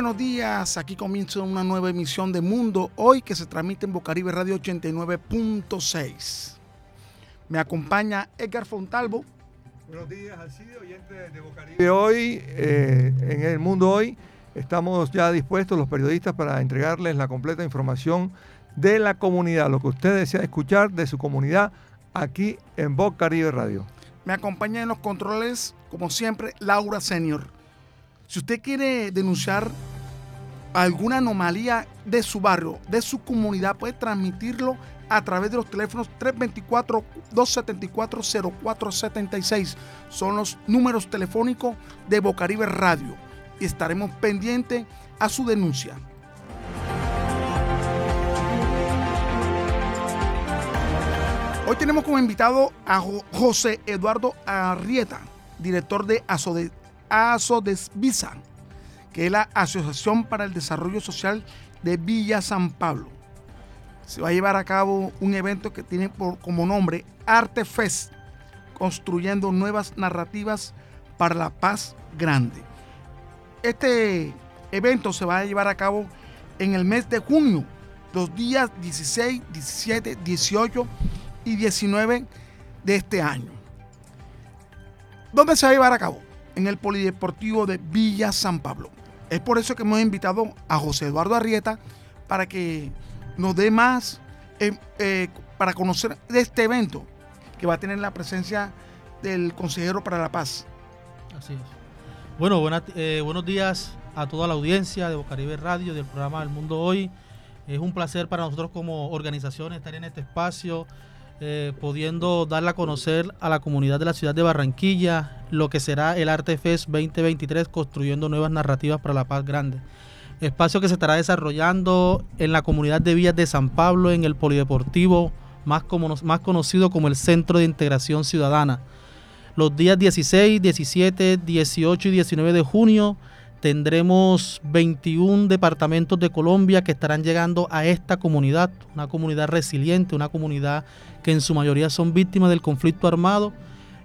buenos días, aquí comienza una nueva emisión de Mundo Hoy que se transmite en Bocaribe Radio 89.6. Me acompaña Edgar Fontalvo. Buenos días, Alcidio, oyentes de Bocaribe. Hoy, eh, en el Mundo Hoy, estamos ya dispuestos los periodistas para entregarles la completa información de la comunidad, lo que usted desea escuchar de su comunidad aquí en Bocaribe Radio. Me acompaña en los controles, como siempre, Laura Senior. Si usted quiere denunciar alguna anomalía de su barrio, de su comunidad, puede transmitirlo a través de los teléfonos 324-274-0476. Son los números telefónicos de Bocaribe Radio y estaremos pendientes a su denuncia. Hoy tenemos como invitado a José Eduardo Arrieta, director de ASODE ASODESVISA, que es la Asociación para el Desarrollo Social de Villa San Pablo. Se va a llevar a cabo un evento que tiene por, como nombre Arte Fest, construyendo nuevas narrativas para la paz grande. Este evento se va a llevar a cabo en el mes de junio, los días 16, 17, 18 y 19 de este año. ¿Dónde se va a llevar a cabo? En el Polideportivo de Villa San Pablo. Es por eso que hemos invitado a José Eduardo Arrieta para que nos dé más, eh, eh, para conocer de este evento que va a tener la presencia del consejero para la paz. Así es. Bueno, eh, buenos días a toda la audiencia de Bocaribe Radio, del programa El Mundo Hoy. Es un placer para nosotros como organización estar en este espacio eh, pudiendo darle a conocer a la comunidad de la ciudad de Barranquilla lo que será el Arte Fest 2023 construyendo nuevas narrativas para la paz grande. Espacio que se estará desarrollando en la comunidad de Villas de San Pablo, en el Polideportivo, más, como, más conocido como el Centro de Integración Ciudadana. Los días 16, 17, 18 y 19 de junio tendremos 21 departamentos de Colombia que estarán llegando a esta comunidad, una comunidad resiliente, una comunidad que en su mayoría son víctimas del conflicto armado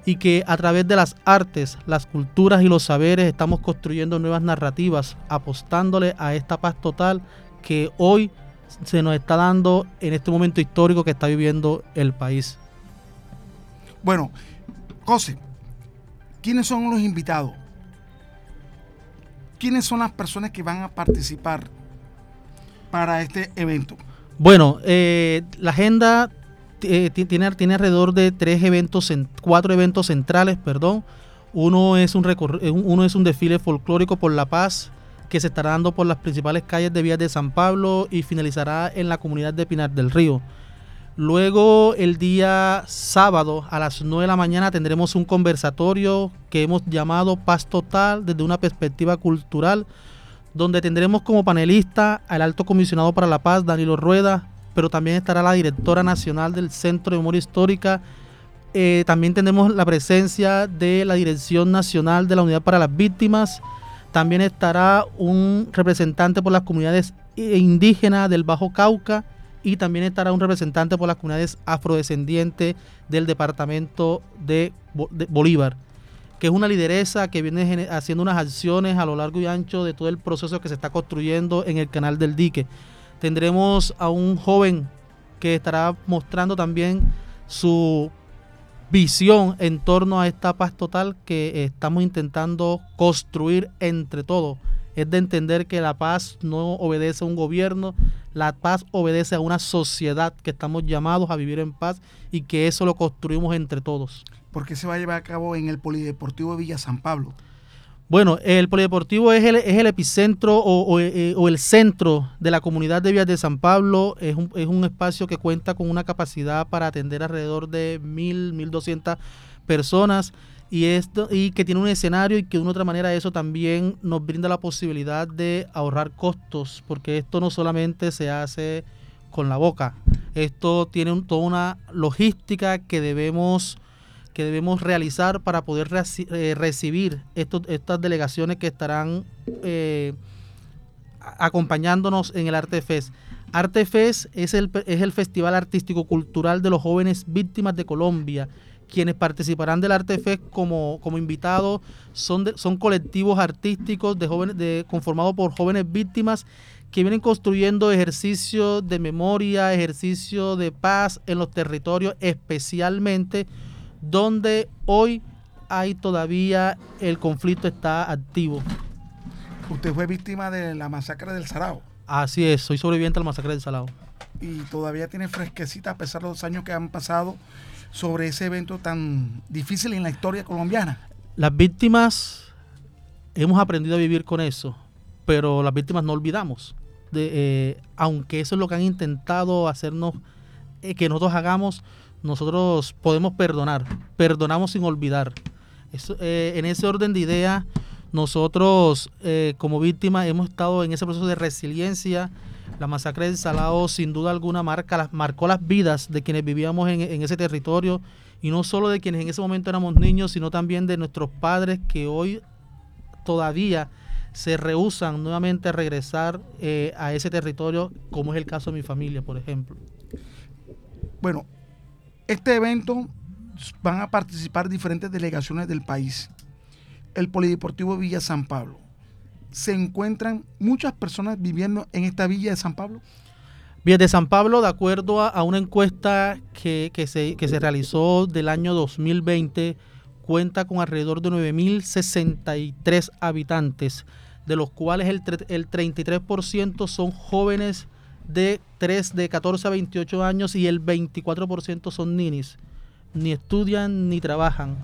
y que a través de las artes, las culturas y los saberes estamos construyendo nuevas narrativas, apostándole a esta paz total que hoy se nos está dando en este momento histórico que está viviendo el país. Bueno, José, ¿quiénes son los invitados? ¿Quiénes son las personas que van a participar para este evento? Bueno, eh, la agenda eh, tiene, tiene alrededor de tres eventos, cuatro eventos centrales, perdón. Uno es un, eh, uno es un desfile folclórico por la paz que se estará dando por las principales calles de Vías de San Pablo y finalizará en la comunidad de Pinar del Río. Luego el día sábado a las 9 de la mañana tendremos un conversatorio que hemos llamado Paz Total desde una perspectiva cultural, donde tendremos como panelista al alto comisionado para la paz, Danilo Rueda, pero también estará la directora nacional del Centro de Memoria Histórica. Eh, también tendremos la presencia de la Dirección Nacional de la Unidad para las Víctimas. También estará un representante por las comunidades indígenas del Bajo Cauca y también estará un representante por las comunidades afrodescendientes del departamento de, Bolívar, que es una lideresa que viene haciendo unas acciones a lo largo y ancho de todo el proceso que se está construyendo en el canal del dique. Tendremos a un joven que estará mostrando también su visión en torno a esta paz total que estamos intentando construir entre todos es de entender que la paz no obedece a un gobierno, la paz obedece a una sociedad que estamos llamados a vivir en paz y que eso lo construimos entre todos. ¿Por qué se va a llevar a cabo en el Polideportivo de Villa San Pablo? Bueno, el polideportivo es el, es el epicentro o, eh, o, el centro de la comunidad de Vías de San Pablo. Es un, es un espacio que cuenta con una capacidad para atender alrededor de 1.000, 1.200 personas y, esto, y que tiene un escenario y que de una otra manera eso también nos brinda la posibilidad de ahorrar costos, porque esto no solamente se hace con la boca, esto tiene toda una logística que debemos que debemos realizar para poder eh, recibir estas delegaciones que estarán eh, acompañándonos en el Artefest. Artefest es el, es el festival artístico cultural de los jóvenes víctimas de Colombia quienes participarán del Artefest como, como invitados son, son colectivos artísticos de jóvenes, de, conformados por jóvenes víctimas que vienen construyendo ejercicios de memoria, ejercicio de paz en los territorios, especialmente donde hoy hay todavía el conflicto está activo. Usted fue víctima de la masacre del Sarao. Así es, soy sobreviviente de la masacre del Sarao. Y todavía tiene fresquecita a pesar de los años que han pasado sobre ese evento tan difícil en la historia colombiana? Las víctimas hemos aprendido a vivir con eso, pero las víctimas no olvidamos. De, eh, aunque eso es lo que han intentado hacernos eh, que nosotros hagamos, nosotros podemos perdonar, perdonamos sin olvidar. Eh, en ese orden de ideas, nosotros como víctimas hemos estado en ese proceso de resiliencia, la masacre del Salado sin duda alguna marca, marcó las vidas de quienes vivíamos en, ese territorio y no solo de quienes en ese momento éramos niños, sino también de nuestros padres que hoy todavía se rehusan nuevamente a regresar eh, a ese territorio, como es el caso de mi familia, por ejemplo. Bueno, este evento van a participar diferentes delegaciones del país. El Polideportivo Villa San Pablo, se encuentran muchas personas viviendo en esta villa de San Pablo? Villa de San Pablo, de acuerdo a, una encuesta que, se, que se realizó del año 2020, cuenta con alrededor de 9.063 habitantes, de los cuales el, el 33% son jóvenes de 3, de 14 a 28 años y el 24% son ninis. Ni estudian ni trabajan.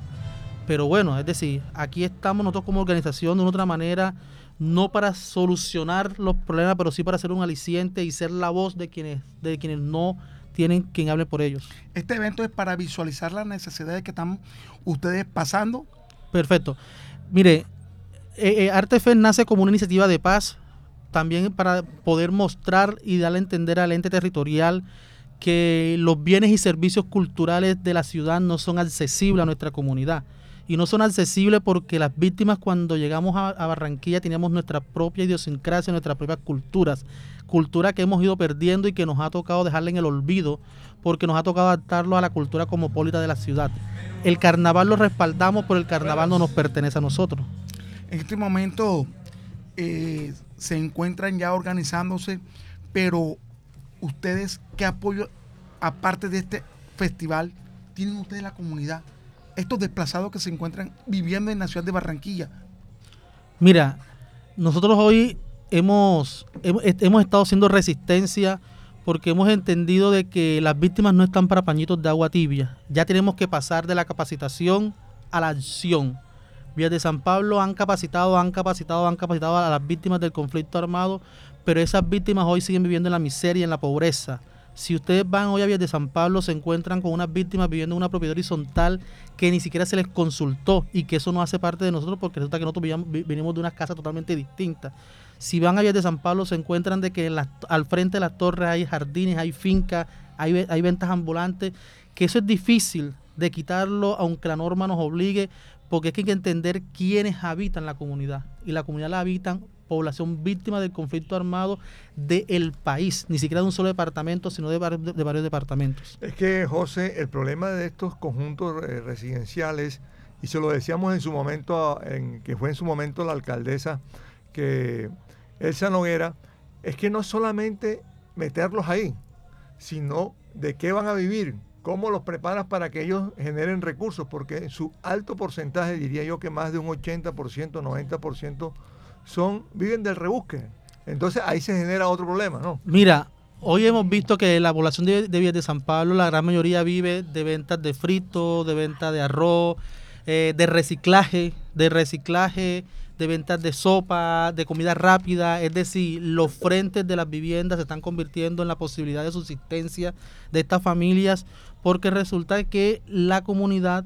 Pero bueno, es decir, aquí estamos nosotros como organización de una otra manera no para solucionar los problemas, pero sí para ser un aliciente y ser la voz de quienes, de quienes no tienen quien hable por ellos. Este evento es para visualizar las necesidades que están ustedes pasando. Perfecto. Mire, eh, eh nace como una iniciativa de paz, también para poder mostrar y darle a entender al ente territorial que los bienes y servicios culturales de la ciudad no son accesibles a nuestra comunidad y no son accesibles porque las víctimas cuando llegamos a, Barranquilla teníamos nuestra propia idiosincrasia, nuestras propias culturas, cultura que hemos ido perdiendo y que nos ha tocado dejarla en el olvido porque nos ha tocado adaptarlo a la cultura cosmopolita de la ciudad. El carnaval lo respaldamos, pero el carnaval no nos pertenece a nosotros. En este momento eh, se encuentran ya organizándose, pero ustedes, ¿qué apoyo, aparte de este festival, tienen ustedes la comunidad? Estos desplazados que se encuentran viviendo en la ciudad de Barranquilla? Mira, nosotros hoy hemos, hemos, estado haciendo resistencia porque hemos entendido de que las víctimas no están para pañitos de agua tibia. Ya tenemos que pasar de la capacitación a la acción. Vías de San Pablo han capacitado, han capacitado, han capacitado a las víctimas del conflicto armado, pero esas víctimas hoy siguen viviendo en la miseria, en la pobreza. Si ustedes van hoy a Vías de San Pablo, se encuentran con unas víctimas viviendo en una propiedad horizontal que ni siquiera se les consultó y que eso no hace parte de nosotros porque resulta que nosotros venimos de unas casas totalmente distintas. Si van a Vías de San Pablo, se encuentran de que al frente de las torres hay jardines, hay fincas, hay, hay ventas ambulantes, que eso es difícil de quitarlo aunque la norma nos obligue, porque es que hay que entender quiénes habitan la comunidad. Y la comunidad la habitan población víctima del conflicto armado del país, ni siquiera de un solo departamento, sino de, varios, departamentos. Es que, José, el problema de estos conjuntos eh, residenciales, y se lo decíamos en su momento, en, que fue en su momento la alcaldesa, que Elsa Noguera, es que no solamente meterlos ahí, sino de qué van a vivir, cómo los preparas para que ellos generen recursos, porque su alto porcentaje, diría yo que más de un 80%, 90%, son, viven del rebusque. Entonces ahí se genera otro problema, ¿no? Mira, hoy hemos visto que la población de, de de San Pablo, la gran mayoría vive de ventas de frito, de venta de arroz, eh, de reciclaje, de reciclaje de ventas de sopa, de comida rápida, es decir, los frentes de las viviendas se están convirtiendo en la posibilidad de subsistencia de estas familias porque resulta que la comunidad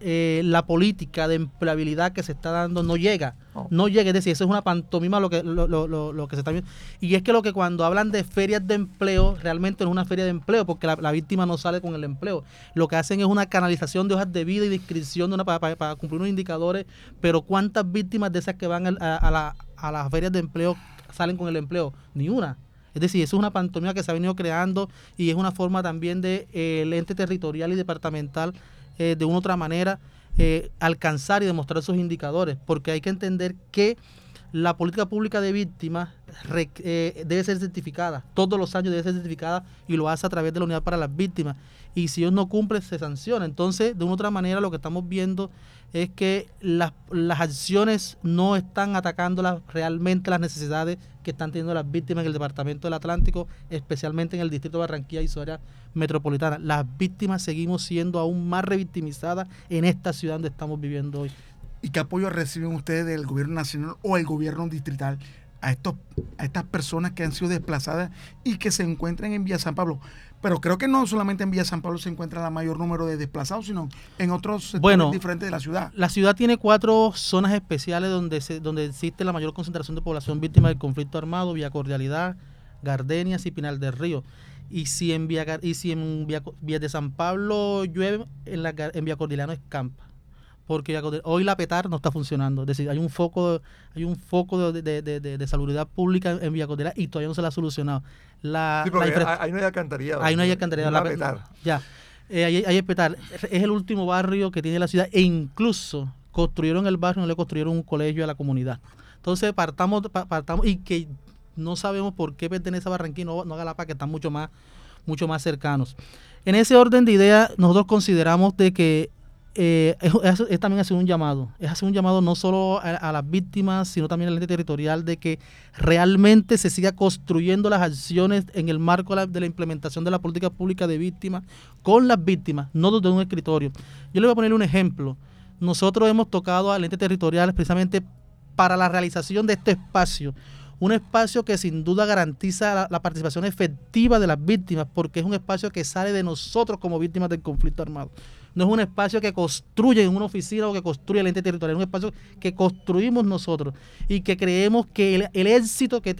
eh, la política de empleabilidad que se está dando no llega. Oh. No llega, es decir, eso es una pantomima lo que, lo, lo, lo, que se está viendo. Y es que lo que cuando hablan de ferias de empleo, realmente no es una feria de empleo, porque la, víctima no sale con el empleo. Lo que hacen es una canalización de hojas de vida y de inscripción de una, para, para, cumplir unos indicadores, pero ¿cuántas víctimas de esas que van a, a, la, a las ferias de empleo salen con el empleo? Ni una. Es decir, eso es una pantomima que se ha venido creando y es una forma también de eh, el ente territorial y departamental eh, de una otra manera eh, alcanzar y demostrar esos indicadores, porque hay que entender que la política pública de víctimas eh, debe ser certificada, todos los años debe ser certificada y lo hace a través de la unidad para las víctimas. Y si ellos no cumplen, se sanciona. Entonces, de una u otra manera, lo que estamos viendo es que las, las acciones no están atacando realmente las necesidades que están teniendo las víctimas en el Departamento del Atlántico, especialmente en el Distrito de Barranquilla y su área metropolitana. Las víctimas seguimos siendo aún más revictimizadas en esta ciudad donde estamos viviendo hoy. ¿Y qué apoyo reciben ustedes del gobierno nacional o el gobierno distrital a, estos, a estas personas que han sido desplazadas y que se encuentran en Villa San Pablo? Pero creo que no solamente en Villa San Pablo se encuentra el mayor número de desplazados, sino en otros sectores diferentes de la ciudad. La ciudad tiene cuatro zonas especiales donde, se, donde existe la mayor concentración de población víctima del conflicto armado, Villa Cordialidad, Gardenias y Pinal del Río. Y si en Villa, y si en de San Pablo llueve, en, la, en Villa Cordialidad no escampa porque hoy la PETAR no está funcionando. Es decir, hay un foco, hay un foco de, de, de, salubridad pública en Villa y todavía no se la ha solucionado. La, sí, ahí no hay alcantarillado. Ahí no hay alcantarillado. La, PETAR. Ya. Eh, ahí, hay PETAR. Es el último barrio que tiene la ciudad e incluso construyeron el barrio, no le construyeron un colegio a la comunidad. Entonces partamos, partamos y que no sabemos por qué pertenece a Barranquilla, no, no a Galapa, que están mucho más, mucho más cercanos. En ese orden de ideas, nosotros consideramos de que eh, es, también hacer un llamado, es hacer un llamado no solo a, las víctimas, sino también al ente territorial de que realmente se siga construyendo las acciones en el marco de la, implementación de la política pública de víctimas con las víctimas, no desde un escritorio. Yo le voy a poner un ejemplo. Nosotros hemos tocado al ente territorial precisamente para la realización de este espacio un espacio que sin duda garantiza la, participación efectiva de las víctimas, porque es un espacio que sale de nosotros como víctimas del conflicto armado no es un espacio que construye en una oficina o que construye el ente territorial, es un espacio que construimos nosotros y que creemos que el, éxito que,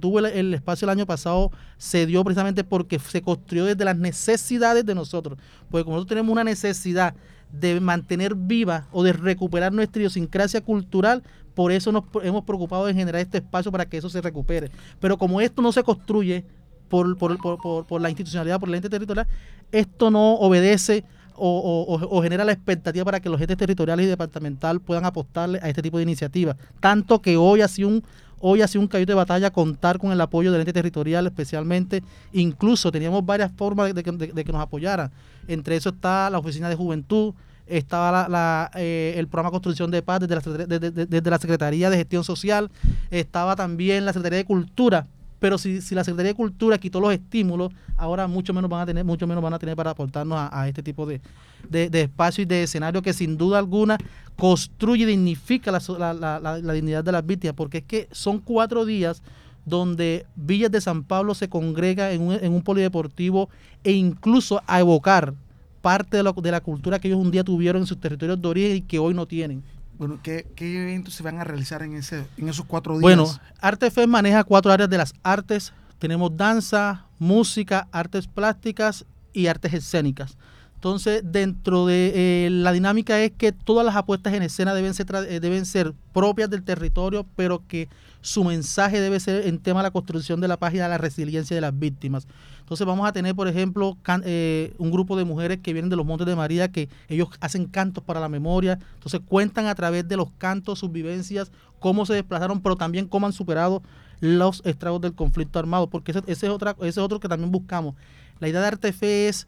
tuvo el, espacio el año pasado se dio precisamente porque se construyó desde las necesidades de nosotros. Porque como nosotros tenemos una necesidad de mantener viva o de recuperar nuestra idiosincrasia cultural, por eso nos hemos preocupado en generar este espacio para que eso se recupere. Pero como esto no se construye por, por, por, por la institucionalidad, por el ente territorial, esto no obedece o, genera la expectativa para que los entes territoriales y departamental puedan apostarle a este tipo de iniciativas. Tanto que hoy ha sido un hoy ha sido un caballito de batalla contar con el apoyo del ente territorial especialmente. Incluso teníamos varias formas de, que nos apoyaran. Entre eso está la Oficina de Juventud, estaba la, eh, el programa Construcción de Paz desde la, desde la Secretaría de Gestión Social, estaba también la Secretaría de Cultura, pero si, si, la Secretaría de Cultura quitó los estímulos, ahora mucho menos van a tener, mucho menos van a tener para aportarnos a, este tipo de, de, espacio y de escenario que sin duda alguna construye y dignifica la, dignidad de las víctimas, porque es que son cuatro días donde Villas de San Pablo se congrega en un, en un polideportivo e incluso a evocar parte de, de la cultura que ellos un día tuvieron en sus territorios de origen y que hoy no tienen. Bueno, ¿qué, eventos se van a realizar en, ese, en esos cuatro días? Bueno, ArteFest maneja cuatro áreas de las artes. Tenemos danza, música, artes plásticas y artes escénicas. Entonces, dentro de eh, la dinámica es que todas las apuestas en escena deben ser, eh, deben ser propias del territorio, pero que su mensaje debe ser en tema de la construcción de la página de la resiliencia de las víctimas. Entonces vamos a tener, por ejemplo, eh, un grupo de mujeres que vienen de los Montes de María, que ellos hacen cantos para la memoria, entonces cuentan a través de los cantos sus vivencias, cómo se desplazaron, pero también cómo han superado los estragos del conflicto armado, porque ese, es, otra, ese es otro que también buscamos. La idea de Artefe es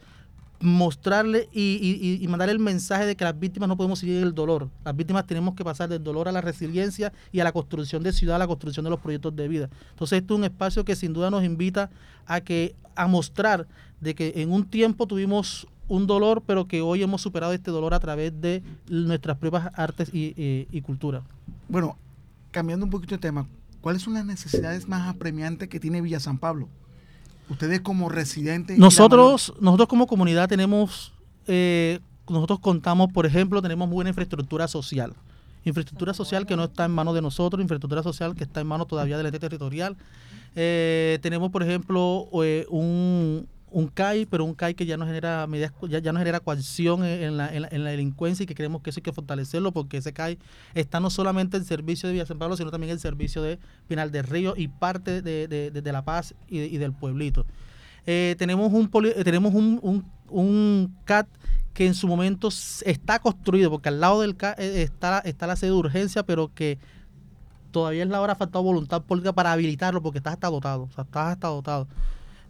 mostrarle y, mandar el mensaje de que las víctimas no podemos seguir el dolor. Las víctimas tenemos que pasar del dolor a la resiliencia y a la construcción de ciudad, a la construcción de los proyectos de vida. Entonces, esto es un espacio que sin duda nos invita a que a mostrar de que en un tiempo tuvimos un dolor, pero que hoy hemos superado este dolor a través de nuestras propias artes y, y cultura. Bueno, cambiando un poquito de tema, ¿cuáles son las necesidades más apremiantes que tiene Villa San Pablo? Ustedes como residentes. Nosotros, nosotros como comunidad tenemos, eh, nosotros contamos, por ejemplo, tenemos buena infraestructura social. Infraestructura social que no está en manos de nosotros, infraestructura social que está en manos todavía del ente territorial. Eh, tenemos, por ejemplo, eh, un, un CAI, pero un CAI que ya no genera medidas, ya, ya no genera coacción en la, en, la, delincuencia y que creemos que eso hay que fortalecerlo porque ese CAI está no solamente en servicio de Villa San Pablo, sino también en servicio de Pinal del Río y parte de, de, La Paz y, del pueblito. Eh, tenemos un eh, tenemos un, un, un, CAT que en su momento está construido, porque al lado del CAT eh, está, está la sede de urgencia, pero que todavía es la hora faltado voluntad política para habilitarlo porque está hasta dotado, o sea, está hasta dotado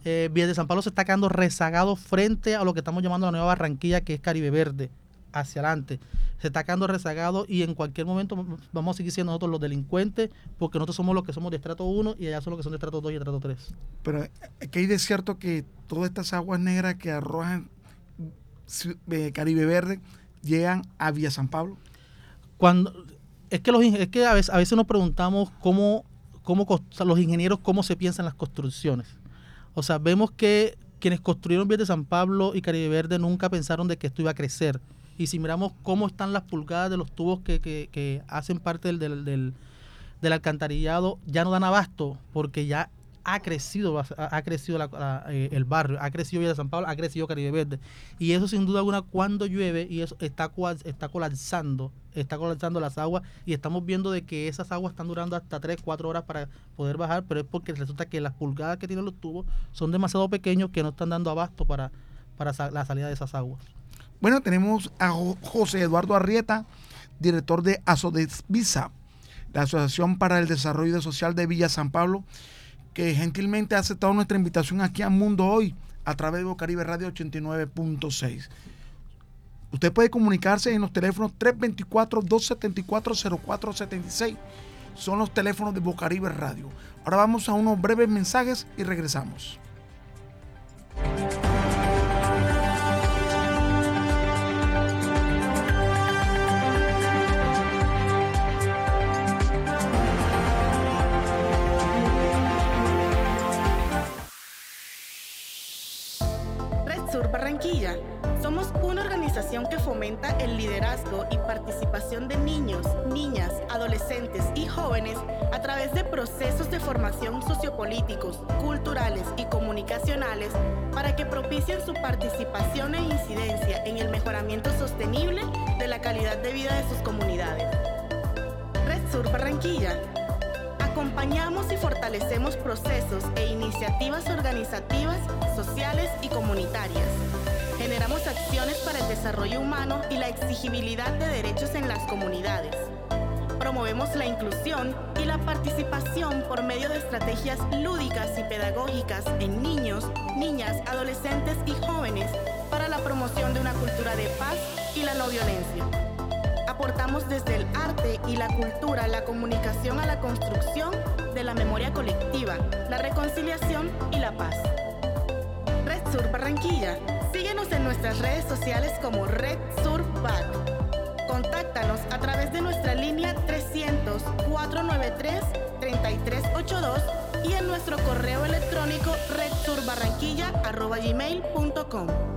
eh, de San Pablo se está quedando rezagado frente a lo que estamos llamando la nueva Barranquilla, que es Caribe Verde, hacia adelante. Se está quedando rezagado y en cualquier momento vamos a seguir siendo nosotros los delincuentes, porque nosotros somos los que somos de estrato 1 y allá son los que son de estrato 2 y estrato 3. Pero eh, que hay de cierto que todas estas aguas negras que arrojan eh, Caribe Verde llegan a Villa San Pablo. Cuando es que los es que a veces, a veces nos preguntamos cómo, cómo los ingenieros cómo se piensan las construcciones. O sea, vemos que quienes construyeron Vías de San Pablo y Caribe Verde nunca pensaron de que esto iba a crecer. Y si miramos cómo están las pulgadas de los tubos que, que, que hacen parte del, del, del, alcantarillado, ya no dan abasto, porque ya ha crecido, ha, crecido eh, el barrio, ha crecido Villa de San Pablo, ha crecido Caribe Verde. Y eso sin duda alguna cuando llueve y eso está, colapsando, está colapsando las aguas y estamos viendo de que esas aguas están durando hasta 3, 4 horas para poder bajar, pero es porque resulta que las pulgadas que tienen los tubos son demasiado pequeños que no están dando abasto para, para la salida de esas aguas. Bueno, tenemos a José Eduardo Arrieta, director de ASODESVISA, la Asociación para el Desarrollo Social de Villa San Pablo que gentilmente ha aceptado nuestra invitación aquí a Mundo Hoy a través de Bocaribe Radio 89.6. Usted puede comunicarse en los teléfonos 324-274-0476. Son los teléfonos de Bocaribe Radio. Ahora vamos a unos breves mensajes y regresamos. Somos una organización que fomenta el liderazgo y participación de niños, niñas, adolescentes y jóvenes a través de procesos de formación sociopolíticos, culturales y comunicacionales para que propicien su participación e incidencia en el mejoramiento sostenible de la calidad de vida de sus comunidades. Red Sur Barranquilla. Acompañamos y fortalecemos procesos e iniciativas organizativas, sociales y comunitarias Generamos acciones para el desarrollo humano y la exigibilidad de derechos en las comunidades. Promovemos la inclusión y la participación por medio de estrategias lúdicas y pedagógicas en niños, niñas, adolescentes y jóvenes para la promoción de una cultura de paz y la no violencia. Aportamos desde el arte y la cultura la comunicación a la construcción de la memoria colectiva, la reconciliación y la paz. Red Sur Barranquilla Síguenos en nuestras redes sociales como Red Sur Contáctanos a través de nuestra línea 300-493-3382 y en nuestro correo electrónico redsurbarranquilla.com.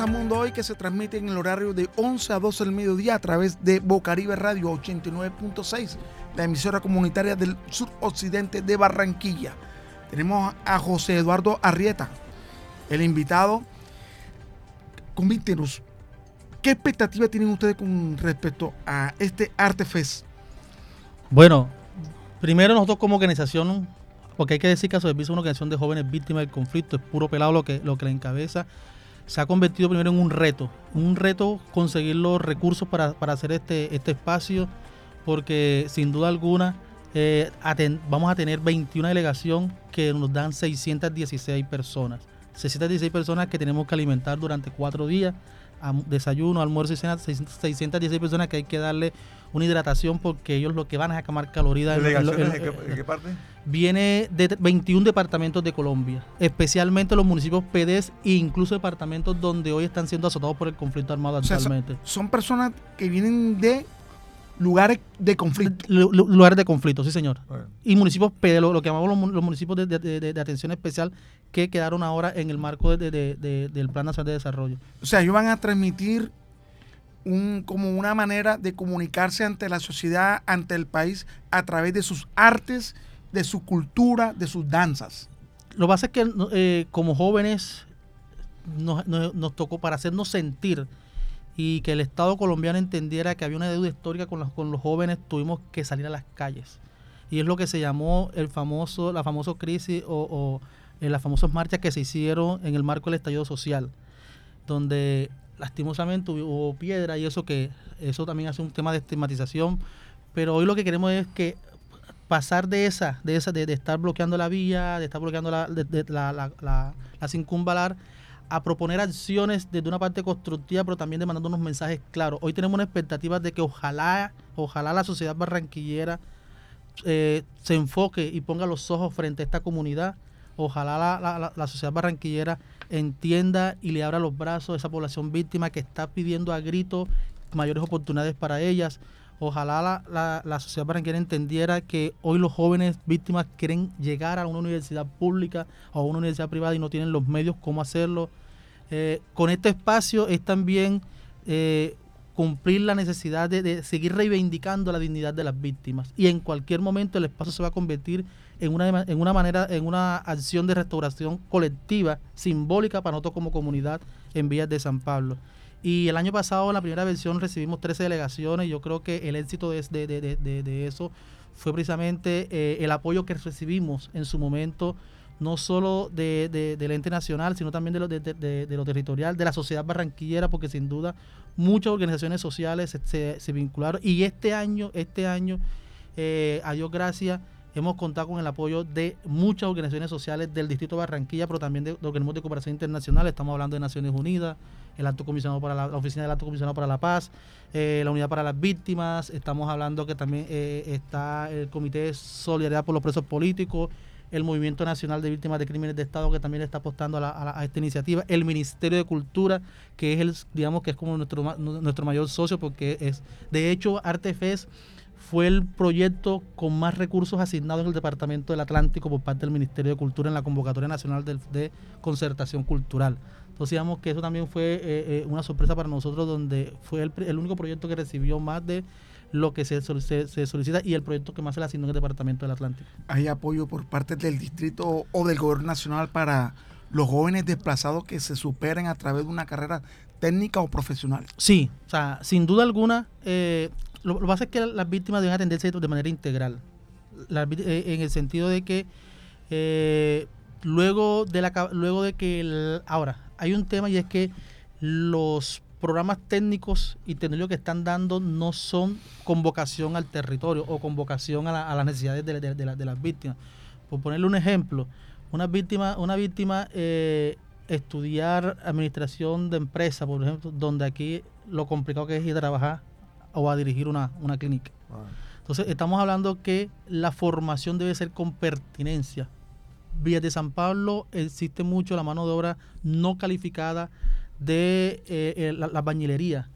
A Mundo Hoy que se transmite en el horario de 11 a 12 del mediodía a través de Bocaribe Radio 89.6, la emisora comunitaria del suroccidente de Barranquilla. Tenemos a José Eduardo Arrieta, el invitado. Convítenos, ¿qué expectativa tienen ustedes con respecto a este Arte Fest? Bueno, primero nosotros como organización porque hay que decir que Asodesvisa es una organización de jóvenes víctimas del conflicto, es puro pelado lo que, lo que encabeza. Se ha convertido primero en un reto, un reto conseguir los recursos para, para hacer este, este espacio, porque sin duda alguna eh, vamos a tener 21 delegación que nos dan 616 personas. 616 personas que tenemos que alimentar durante cuatro días, desayuno, almuerzo y cena, 616 personas que hay que darle una hidratación porque ellos lo que van es a quemar calorías. ¿Delegaciones en, qué, parte? Viene de 21 departamentos de Colombia, especialmente los municipios PDs e incluso departamentos donde hoy están siendo azotados por el conflicto armado actualmente. son personas que vienen de lugares de conflicto. lugares de conflicto, sí, señor. Y municipios PD, lo, que llamamos los, municipios de, atención especial que quedaron ahora en el marco del Plan Nacional de Desarrollo. O sea, ellos van a transmitir como una manera de comunicarse ante la sociedad, ante el país, a través de sus artes, de su cultura, de sus danzas. Lo que pasa es que eh, como jóvenes nos, tocó para hacernos sentir y que el Estado colombiano entendiera que había una deuda histórica con los, los jóvenes, tuvimos que salir a las calles. Y es lo que se llamó el famoso, la famosa crisis o, o eh, las famosas marchas que se hicieron en el marco del estallido social, donde lastimosamente hubo piedra y eso que eso también hace un tema de estigmatización. Pero hoy lo que queremos es que pasar de esa, de esa, de, estar bloqueando la vía, de estar bloqueando la, de, la, la, la, la circunvalar, a proponer acciones desde una parte constructiva, pero también demandando unos mensajes claros. Hoy tenemos una expectativa de que ojalá, ojalá la sociedad barranquillera eh, se enfoque y ponga los ojos frente a esta comunidad. Ojalá la, sociedad barranquillera entienda y le abra los brazos a esa población víctima que está pidiendo a gritos mayores oportunidades para ellas. Ojalá la, la, sociedad barranquillera entendiera que hoy los jóvenes víctimas quieren llegar a una universidad pública o a una universidad privada y no tienen los medios cómo hacerlo. Eh, con este espacio es también eh, cumplir la necesidad de, seguir reivindicando la dignidad de las víctimas. Y en cualquier momento el espacio se va a convertir en una, en una manera, en una acción de restauración colectiva, simbólica para nosotros como comunidad en Villas de San Pablo. Y el año pasado, en la primera versión, recibimos 13 delegaciones. Yo creo que el éxito de, de, eso fue precisamente eh, el apoyo que recibimos en su momento no solo de, del ente nacional, sino también de lo, de, lo territorial, de la sociedad barranquillera, porque sin duda muchas organizaciones sociales se, vincularon. Y este año, este año, eh, a Dios gracias, hemos contado con el apoyo de muchas organizaciones sociales del Distrito de Barranquilla, pero también de, organismos de cooperación internacional. Estamos hablando de Naciones Unidas, el Alto Comisionado para la, Oficina del Alto Comisionado para la Paz, eh, la Unidad para las Víctimas. Estamos hablando que también eh, está el Comité de Solidaridad por los Presos Políticos el Movimiento Nacional de Víctimas de Crímenes de Estado que también está apostando a, esta iniciativa, el Ministerio de Cultura que es el digamos que es como nuestro nuestro mayor socio porque es de hecho Artefes fue el proyecto con más recursos asignados en el Departamento del Atlántico por parte del Ministerio de Cultura en la convocatoria nacional de, concertación cultural. Entonces digamos que eso también fue eh, eh, una sorpresa para nosotros donde fue el, el único proyecto que recibió más de lo que se, se, solicita y el proyecto que más se le asignó en el Departamento del Atlántico. ¿Hay apoyo por parte del distrito o del gobierno nacional para los jóvenes desplazados que se superen a través de una carrera técnica o profesional? Sí, o sea, sin duda alguna, eh, lo, que pasa es que las víctimas deben atenderse de manera integral, eh, en el sentido de que eh, luego de la luego de que ahora hay un tema y es que los programas técnicos y tecnológicos que están dando no son convocación al territorio o convocación a, las necesidades de, las víctimas. Por ponerle un ejemplo, una víctima, una víctima eh, estudiar administración de empresa, por ejemplo, donde aquí lo complicado que es ir a trabajar o a dirigir una, clínica. Entonces, estamos hablando que la formación debe ser con pertinencia. Vías de San Pablo existe mucho la mano de obra no calificada de eh, eh, la, bañilería.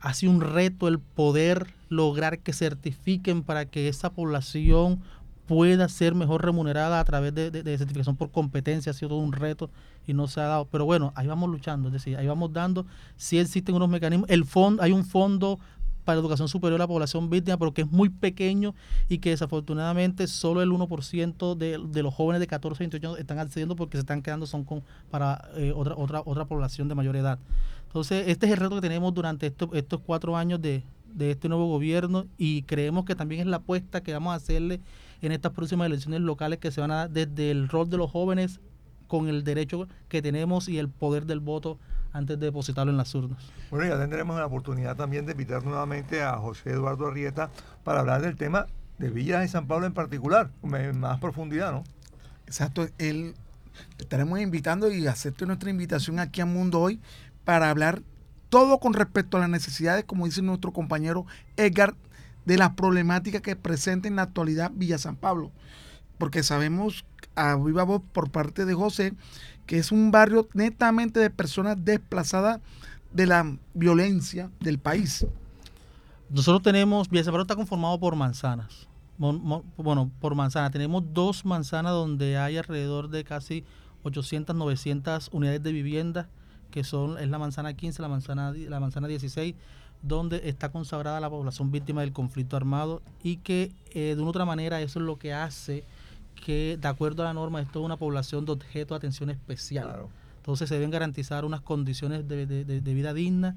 Ha sido un reto el poder lograr que certifiquen para que esa población pueda ser mejor remunerada a través de, certificación por competencia. Ha sido todo un reto y no se ha dado. Pero bueno, ahí vamos luchando, es decir, ahí vamos dando. Si existen unos mecanismos, el fondo, hay un fondo para educación superior a la población víctima, pero que es muy pequeño y que desafortunadamente solo el 1% de, de los jóvenes de 14 a 28 años están accediendo porque se están quedando son para eh, otra, otra, otra población de mayor edad. Entonces, este es el reto que tenemos durante estos cuatro años de, de este nuevo gobierno y creemos que también es la apuesta que vamos a hacerle en estas próximas elecciones locales que se van a dar desde el rol de los jóvenes con el derecho que tenemos y el poder del voto antes de depositarlo en las urnas. Bueno, ya tendremos la oportunidad también de invitar nuevamente a José Eduardo Arrieta para hablar del tema de Villas de San Pablo en particular, con más profundidad, ¿no? Exacto, él estaremos invitando y acepte nuestra invitación aquí a Mundo Hoy para hablar todo con respecto a las necesidades, como dice nuestro compañero Edgar, de las problemáticas que presenta en la actualidad Villa San Pablo. Porque sabemos a viva voz por parte de José que es un barrio netamente de personas desplazadas de la violencia del país. Nosotros tenemos, Villa San Pablo está conformado por manzanas. Bueno, por manzana. Tenemos dos manzanas donde hay alrededor de casi 800, 900 unidades de vivienda, que son es la manzana 15, la manzana, la manzana 16, donde está consagrada la población víctima del conflicto armado y que eh, de una u otra manera eso es lo que hace que, de acuerdo a la norma, esto es una población de objeto de atención especial. Entonces se deben garantizar unas condiciones de, de vida dignas,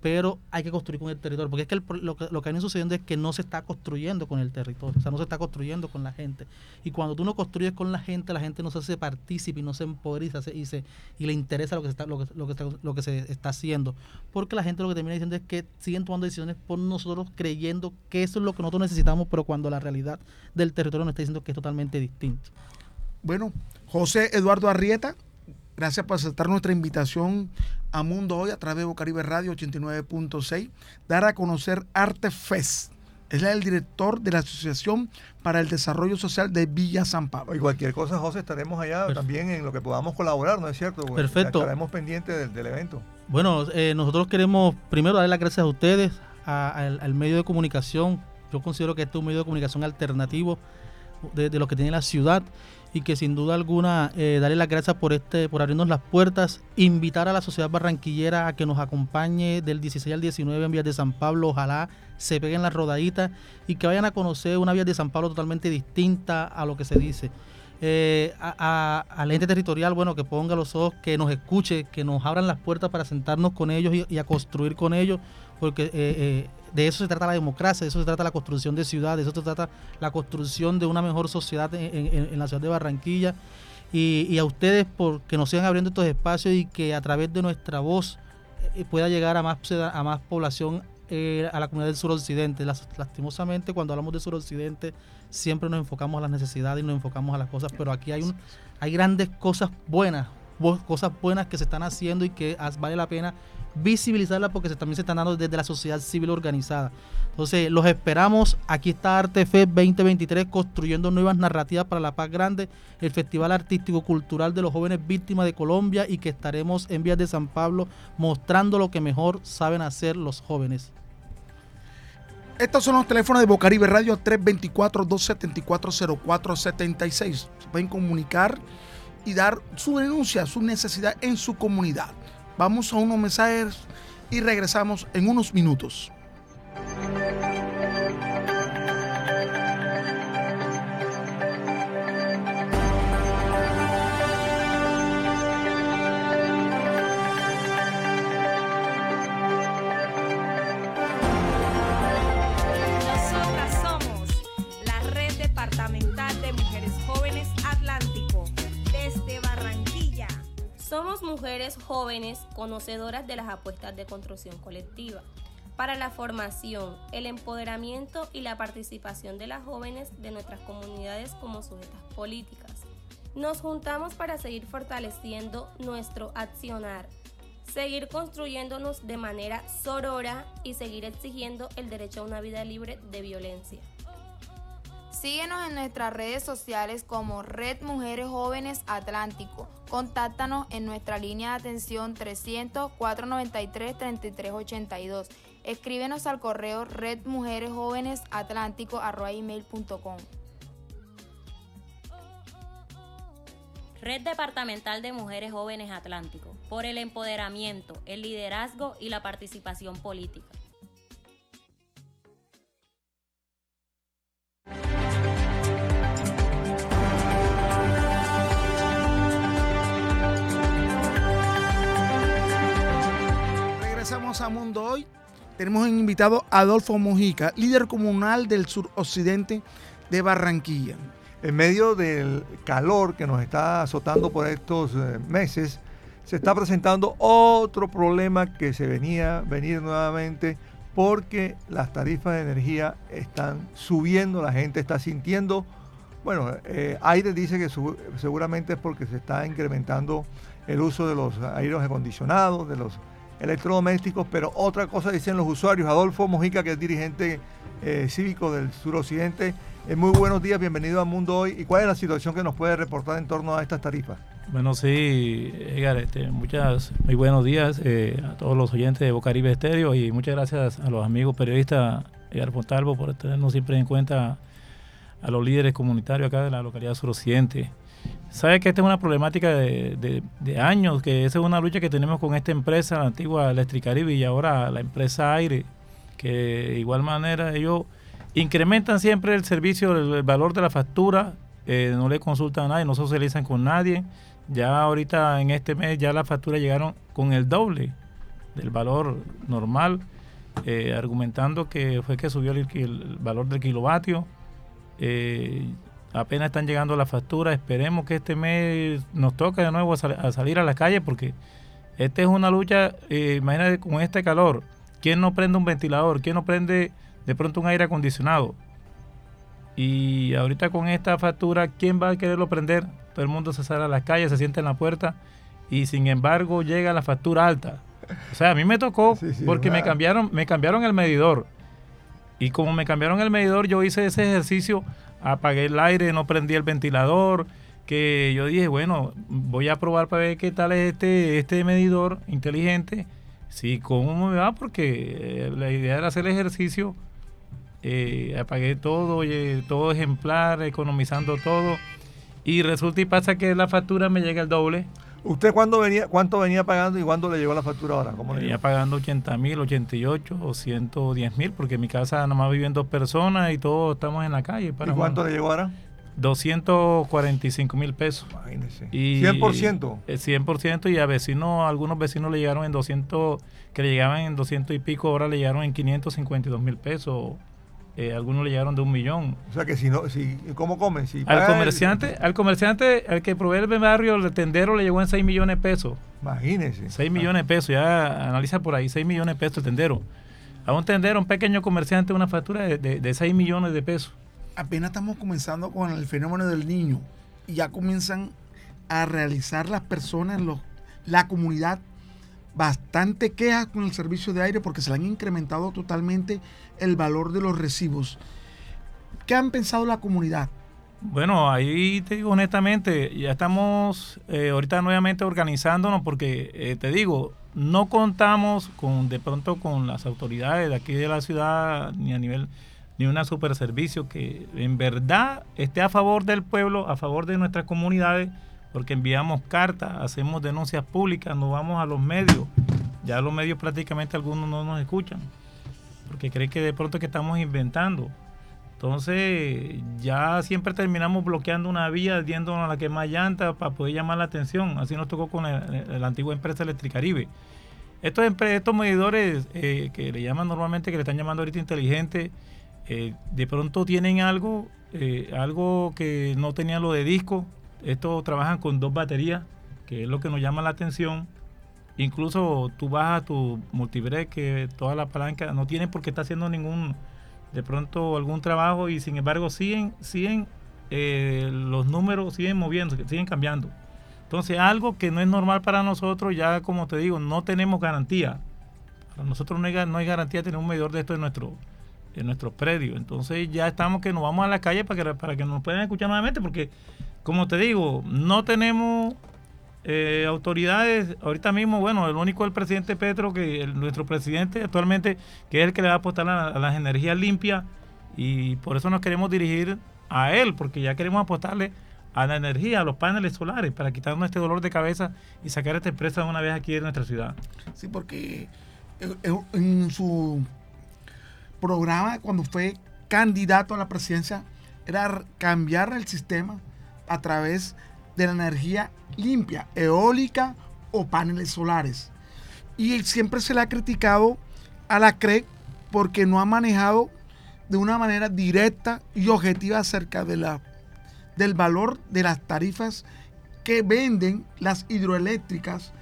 pero hay que construir con el territorio, porque es que lo, que lo que viene sucediendo es que no se está construyendo con el territorio, o sea, no se está construyendo con la gente. Y cuando tú no construyes con la gente, la gente no se hace partícipe y no se empoderiza y, se, y le interesa lo que, se está, lo, que, lo, que está, lo que se está haciendo. Porque la gente lo que termina diciendo es que siguen tomando decisiones por nosotros creyendo que eso es lo que nosotros necesitamos, pero cuando la realidad del territorio nos está diciendo que es totalmente distinto. Bueno, José Eduardo Arrieta, gracias por aceptar nuestra invitación a Mundo Hoy a través de Bocaribe Radio 89.6, dar a conocer Arte Fest. Es el director de la Asociación para el Desarrollo Social de Villa San Pablo. Y cualquier cosa, José, estaremos allá también en lo que podamos colaborar, ¿no es cierto? Perfecto. Estaremos pendientes del, evento. Bueno, eh, nosotros queremos primero darle las gracias a ustedes, al, medio de comunicación. Yo considero que este es un medio de comunicación alternativo de, de lo que tiene la ciudad y que sin duda alguna eh, darle las gracias por este por abrirnos las puertas, invitar a la sociedad barranquillera a que nos acompañe del 16 al 19 en Vías de San Pablo, ojalá se peguen las rodaditas y que vayan a conocer una Vías de San Pablo totalmente distinta a lo que se dice. Eh, a, al ente territorial, bueno, que ponga los ojos, que nos escuche, que nos abran las puertas para sentarnos con ellos y, a construir con ellos, porque eh, eh de eso se trata la democracia, de eso se trata la construcción de ciudades, de eso se trata la construcción de una mejor sociedad en, la ciudad de Barranquilla. Y, a ustedes porque nos sigan abriendo estos espacios y que a través de nuestra voz eh, pueda llegar a más, a más población eh, a la comunidad del suroccidente. lastimosamente, cuando hablamos de suroccidente, siempre nos enfocamos a las necesidades y nos enfocamos a las cosas, pero aquí hay, un, hay grandes cosas buenas, cosas buenas que se están haciendo y que vale la pena visibilizarla porque también se están dando desde la sociedad civil organizada. Entonces, los esperamos. Aquí está Artefe 2023 construyendo nuevas narrativas para la paz grande, el Festival Artístico Cultural de los Jóvenes Víctimas de Colombia y que estaremos en Vías de San Pablo mostrando lo que mejor saben hacer los jóvenes. Estos son los teléfonos de Bocaribe Radio 324-274-0476. Se pueden comunicar y dar su denuncia, su necesidad en su comunidad. Vamos a unos mensajes y regresamos en unos minutos. Jóvenes conocedoras de las apuestas de construcción colectiva para la formación, el empoderamiento y la participación de las jóvenes de nuestras comunidades como sujetas políticas. Nos juntamos para seguir fortaleciendo nuestro accionar, seguir construyéndonos de manera sorora y seguir exigiendo el derecho a una vida libre de violencia. Síguenos en nuestras redes sociales como Red Mujeres Jóvenes Atlántico. Contáctanos en nuestra línea de atención 300-493-3382. Escríbenos al correo redmujeresjovenesatlántico.com. Red Departamental de Mujeres Jóvenes Atlántico, por el empoderamiento, el liderazgo y la participación política. Regresamos a Mundo Hoy. Tenemos un invitado Adolfo Mojica, líder comunal del suroccidente de Barranquilla. En medio del calor que nos está azotando por estos eh, meses, se está presentando otro problema que se venía a venir nuevamente porque las tarifas de energía están subiendo, la gente está sintiendo, bueno, eh, aire dice que seguramente es porque se está incrementando el uso de los aires acondicionados, de los electrodomésticos, pero otra cosa dicen los usuarios. Adolfo Mojica, que es dirigente eh, cívico del suroccidente, eh, muy buenos días, bienvenido a Mundo Hoy. ¿Y cuál es la situación que nos puede reportar en torno a estas tarifas? Bueno, sí, Edgar, este, muchas, muy buenos días eh, a todos los oyentes de Bocaribe Estéreo y muchas gracias a los amigos periodistas Edgar Fontalvo por tenernos siempre en cuenta a los líderes comunitarios acá de la localidad suroccidente. Sabe que esta es una problemática de, años, que esa es una lucha que tenemos con esta empresa, la antigua Electricaribe y ahora la empresa Aire, que de igual manera ellos incrementan siempre el servicio, el, valor de la factura, eh, no le consultan a nadie, no socializan con nadie. Ya ahorita en este mes ya las facturas llegaron con el doble del valor normal, eh, argumentando que fue que subió el, valor del kilovatio. Eh, apenas están llegando las facturas. Esperemos que este mes nos toque de nuevo a, salir a la calle porque esta es una lucha, eh, imagínate con este calor, ¿quién no prende un ventilador? ¿Quién no prende de pronto un aire acondicionado? Y ahorita con esta factura, ¿quién va a quererlo prender? Todo el mundo se sale a las calles, se siente en la puerta y sin embargo llega la factura alta. O sea, a mí me tocó porque me cambiaron, me cambiaron el medidor. Y como me cambiaron el medidor, yo hice ese ejercicio apagué el aire, no prendí el ventilador, que yo dije, bueno, voy a probar para ver qué tal es este, este medidor inteligente, sí, cómo me va, porque eh, la idea era hacer el ejercicio, eh, apagué todo, todo ejemplar, economizando todo, y resulta y pasa que la factura me llega el doble. ¿Usted cuándo venía, cuánto venía pagando y cuándo le llegó la factura ahora? ¿Cómo venía pagando 80 mil, 88 o 110 mil, porque en mi casa nomás viven dos personas y todos estamos en la calle. Para ¿Y cuánto le llegó ahora? 245 mil pesos. Imagínese. Y, 100%. 100% eh, y a vecinos, algunos vecinos le llegaron en 200, que le llegaban en 200 y pico, ahora le llegaron en 552 mil pesos eh, algunos le llegaron de un millón. O sea que si no, si, ¿cómo comen? Si al comerciante, al comerciante, al que provee el barrio, el tendero le llegó en 6 millones de pesos. Imagínese. 6 millones de pesos, ya analiza por ahí, 6 millones de pesos el tendero. A un tendero, un pequeño comerciante, una factura de, de, 6 millones de pesos. Apenas estamos comenzando con el fenómeno del niño y ya comienzan a realizar las personas, los, la comunidad, bastante quejas con el servicio de aire porque se le han incrementado totalmente el valor de los recibos. ¿Qué han pensado la comunidad? Bueno, ahí te digo honestamente, ya estamos eh, ahorita nuevamente organizándonos porque eh, te digo, no contamos con de pronto con las autoridades de aquí de la ciudad ni a nivel ni una super servicio que en verdad esté a favor del pueblo, a favor de nuestras comunidades, porque enviamos cartas, hacemos denuncias públicas, nos vamos a los medios, ya los medios prácticamente algunos no nos escuchan porque cree que de pronto que estamos inventando. Entonces ya siempre terminamos bloqueando una vía, diéndonos a la que más llanta para poder llamar la atención. Así nos tocó con la antigua empresa Electricaribe. Estos, estos medidores eh, que le llaman normalmente, que le están llamando ahorita inteligentes, eh, de pronto tienen algo, eh, algo que no tenían lo de disco. Estos trabajan con dos baterías, que es lo que nos llama la atención Incluso tú a tu multibreak, que toda la palanca no tiene por qué estar haciendo ningún, de pronto algún trabajo y sin embargo siguen, siguen eh, los números, siguen moviendo, siguen cambiando. Entonces algo que no es normal para nosotros, ya como te digo, no tenemos garantía. Para nosotros no hay, no hay garantía de tener un medidor de esto en nuestro, en nuestro predio. Entonces ya estamos que nos vamos a la calle para que, para que nos puedan escuchar nuevamente, porque como te digo, no tenemos eh, autoridades, ahorita mismo, bueno, el único el presidente Petro, que nuestro presidente actualmente, que es el que le va a apostar a, las energías limpias, y por eso nos queremos dirigir a él, porque ya queremos apostarle a la energía, a los paneles solares, para quitarnos este dolor de cabeza y sacar esta empresa de una vez aquí en nuestra ciudad. Sí, porque en su programa, cuando fue candidato a la presidencia, era cambiar el sistema a través de la energía limpia, eólica o paneles solares. Y siempre se le ha criticado a la CREC porque no ha manejado de una manera directa y objetiva acerca de la, del valor de las tarifas que venden las hidroeléctricas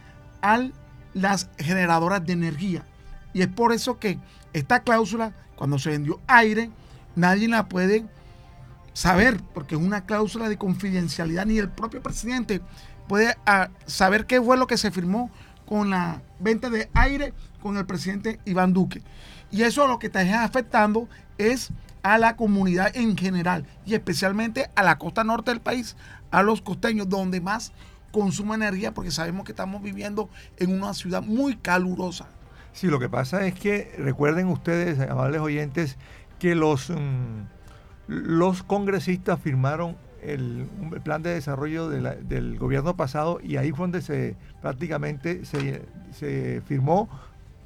a las generadoras de energía. Y es por eso que esta cláusula, cuando se vendió aire, nadie la puede saber, porque es una cláusula de confidencialidad, ni el propio presidente puede ah, saber qué fue lo que se firmó con la venta de aire con el presidente Iván Duque. Y eso lo que está afectando es a la comunidad en general y especialmente a la costa norte del país, a los costeños, donde más consume energía, porque sabemos que estamos viviendo en una ciudad muy calurosa. Sí, lo que pasa es que recuerden ustedes, amables oyentes, que los, mm, los congresistas firmaron el, plan de desarrollo del gobierno pasado y ahí fue donde se prácticamente se, firmó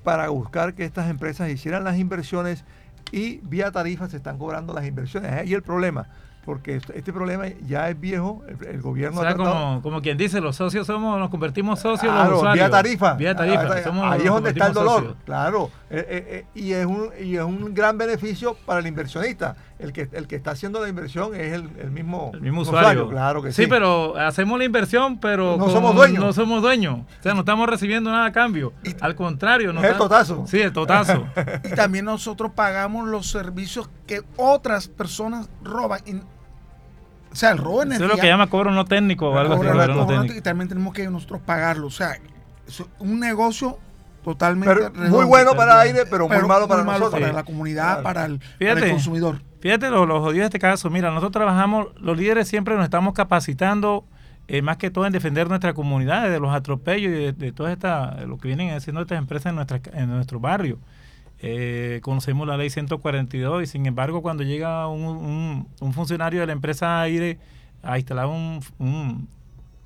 para buscar que estas empresas hicieran las inversiones y vía tarifas se están cobrando las inversiones. Ahí el problema porque este problema ya es viejo, el, gobierno... O sea, como, como, quien dice, los socios somos, nos convertimos socios los usuarios. Vía tarifa. Vía tarifa. Ah, ahí es donde está el dolor, claro. Eh, eh, eh, y, es un, y es un gran beneficio para el inversionista. El que, el que está haciendo la inversión es el, mismo, el mismo usuario. Claro que sí. Sí, pero hacemos la inversión, pero no somos dueños. No somos dueños. O sea, no estamos recibiendo nada a cambio. Al contrario. No es el totazo. Sí, el totazo. y también nosotros pagamos los servicios que otras personas roban. O sea, el robo energía. Eso es lo que llama cobro no técnico o algo así. Y también tenemos que nosotros pagarlo. O sea, es un negocio totalmente muy bueno para el aire, pero, muy malo para nosotros. Para la comunidad, para, el, consumidor. Fíjate los lo jodidos de este caso. Mira, nosotros trabajamos, los líderes siempre nos estamos capacitando, eh, más que todo en defender nuestra comunidad, de los atropellos y de, de todas estas, lo que vienen haciendo estas empresas en, nuestra, en nuestro barrio. Eh, conocemos la ley 142 y sin embargo cuando llega un, funcionario de la empresa aire a instalar un,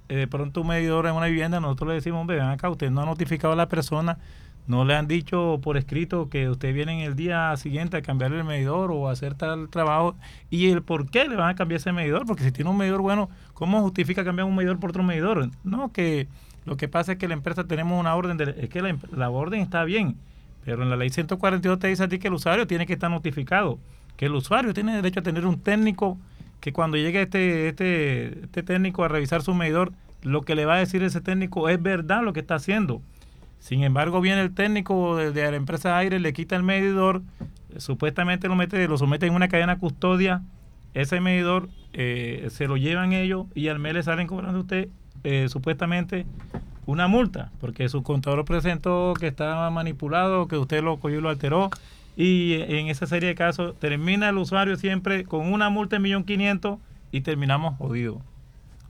eh, de pronto un medidor en una vivienda, nosotros le decimos, hombre, ven acá, usted no ha notificado a la persona, no le han dicho por escrito que usted viene en el día siguiente a cambiarle el medidor o a hacer tal trabajo y el por qué le van a cambiar ese medidor, porque si tiene un medidor bueno, ¿cómo justifica cambiar un medidor por otro medidor? No, que lo que pasa es que la empresa tenemos una orden, de, es que la, la orden está bien, pero en la ley 142 te dice a ti que el usuario tiene que estar notificado, que el usuario tiene derecho a tener un técnico que cuando llegue este, este, este técnico a revisar su medidor, lo que le va a decir ese técnico es verdad lo que está haciendo. Sin embargo, viene el técnico de, la empresa aire, le quita el medidor, supuestamente lo mete, lo somete en una cadena custodia, ese medidor eh, se lo llevan ellos y al mes le salen cobrando a usted eh, supuestamente una multa, porque su contador presentó que estaba manipulado, que usted lo cogió y lo alteró. Y en esa serie de casos termina el usuario siempre con una multa de millón quinientos y terminamos jodidos.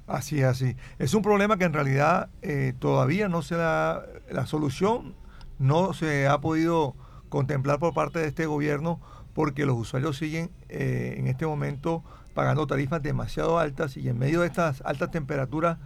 Así es, así. Es un problema que en realidad eh, todavía no se da, la solución no se ha podido contemplar por parte de este gobierno porque los usuarios siguen eh, en este momento pagando tarifas demasiado altas y en medio de estas altas temperaturas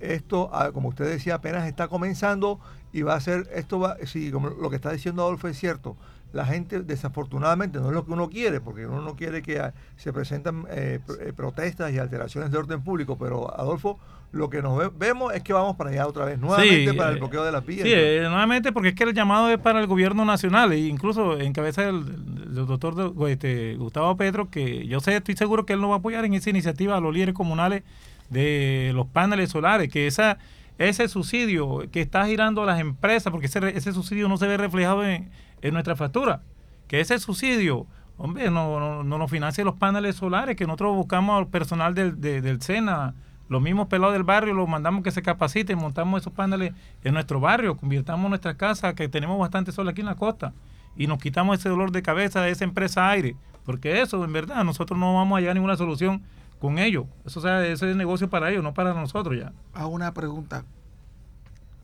esto, ah, como usted decía, apenas está comenzando y va a ser, esto va, si como lo que está diciendo Adolfo es cierto, la gente desafortunadamente no es lo que uno quiere, porque uno no quiere que ah, se presenten eh, eh, protestas y alteraciones de orden público, pero Adolfo, lo que nos vemos es que vamos para allá otra vez, nuevamente para el eh, bloqueo de las vías. Sí, nuevamente porque es que el llamado es para el gobierno nacional, e incluso encabeza el, el doctor este, Gustavo Petro, que yo sé, estoy seguro que él no va a apoyar en esa iniciativa a los líderes comunales de los paneles solares, que esa, ese subsidio que está girando a las empresas, porque ese, ese subsidio no se ve reflejado en, nuestra factura, que ese subsidio, hombre, no, no, no nos financie los paneles solares, que nosotros buscamos al personal del, del SENA, los mismos pelados del barrio, los mandamos que se capaciten, montamos esos paneles en nuestro barrio, convirtamos nuestra casa, que tenemos bastante sol aquí en la costa, y nos quitamos ese dolor de cabeza de esa empresa aire, porque eso, en verdad, nosotros no vamos a a ninguna solución con ellos. Eso sea, ese es negocio para ellos, no para nosotros ya. Hago una pregunta.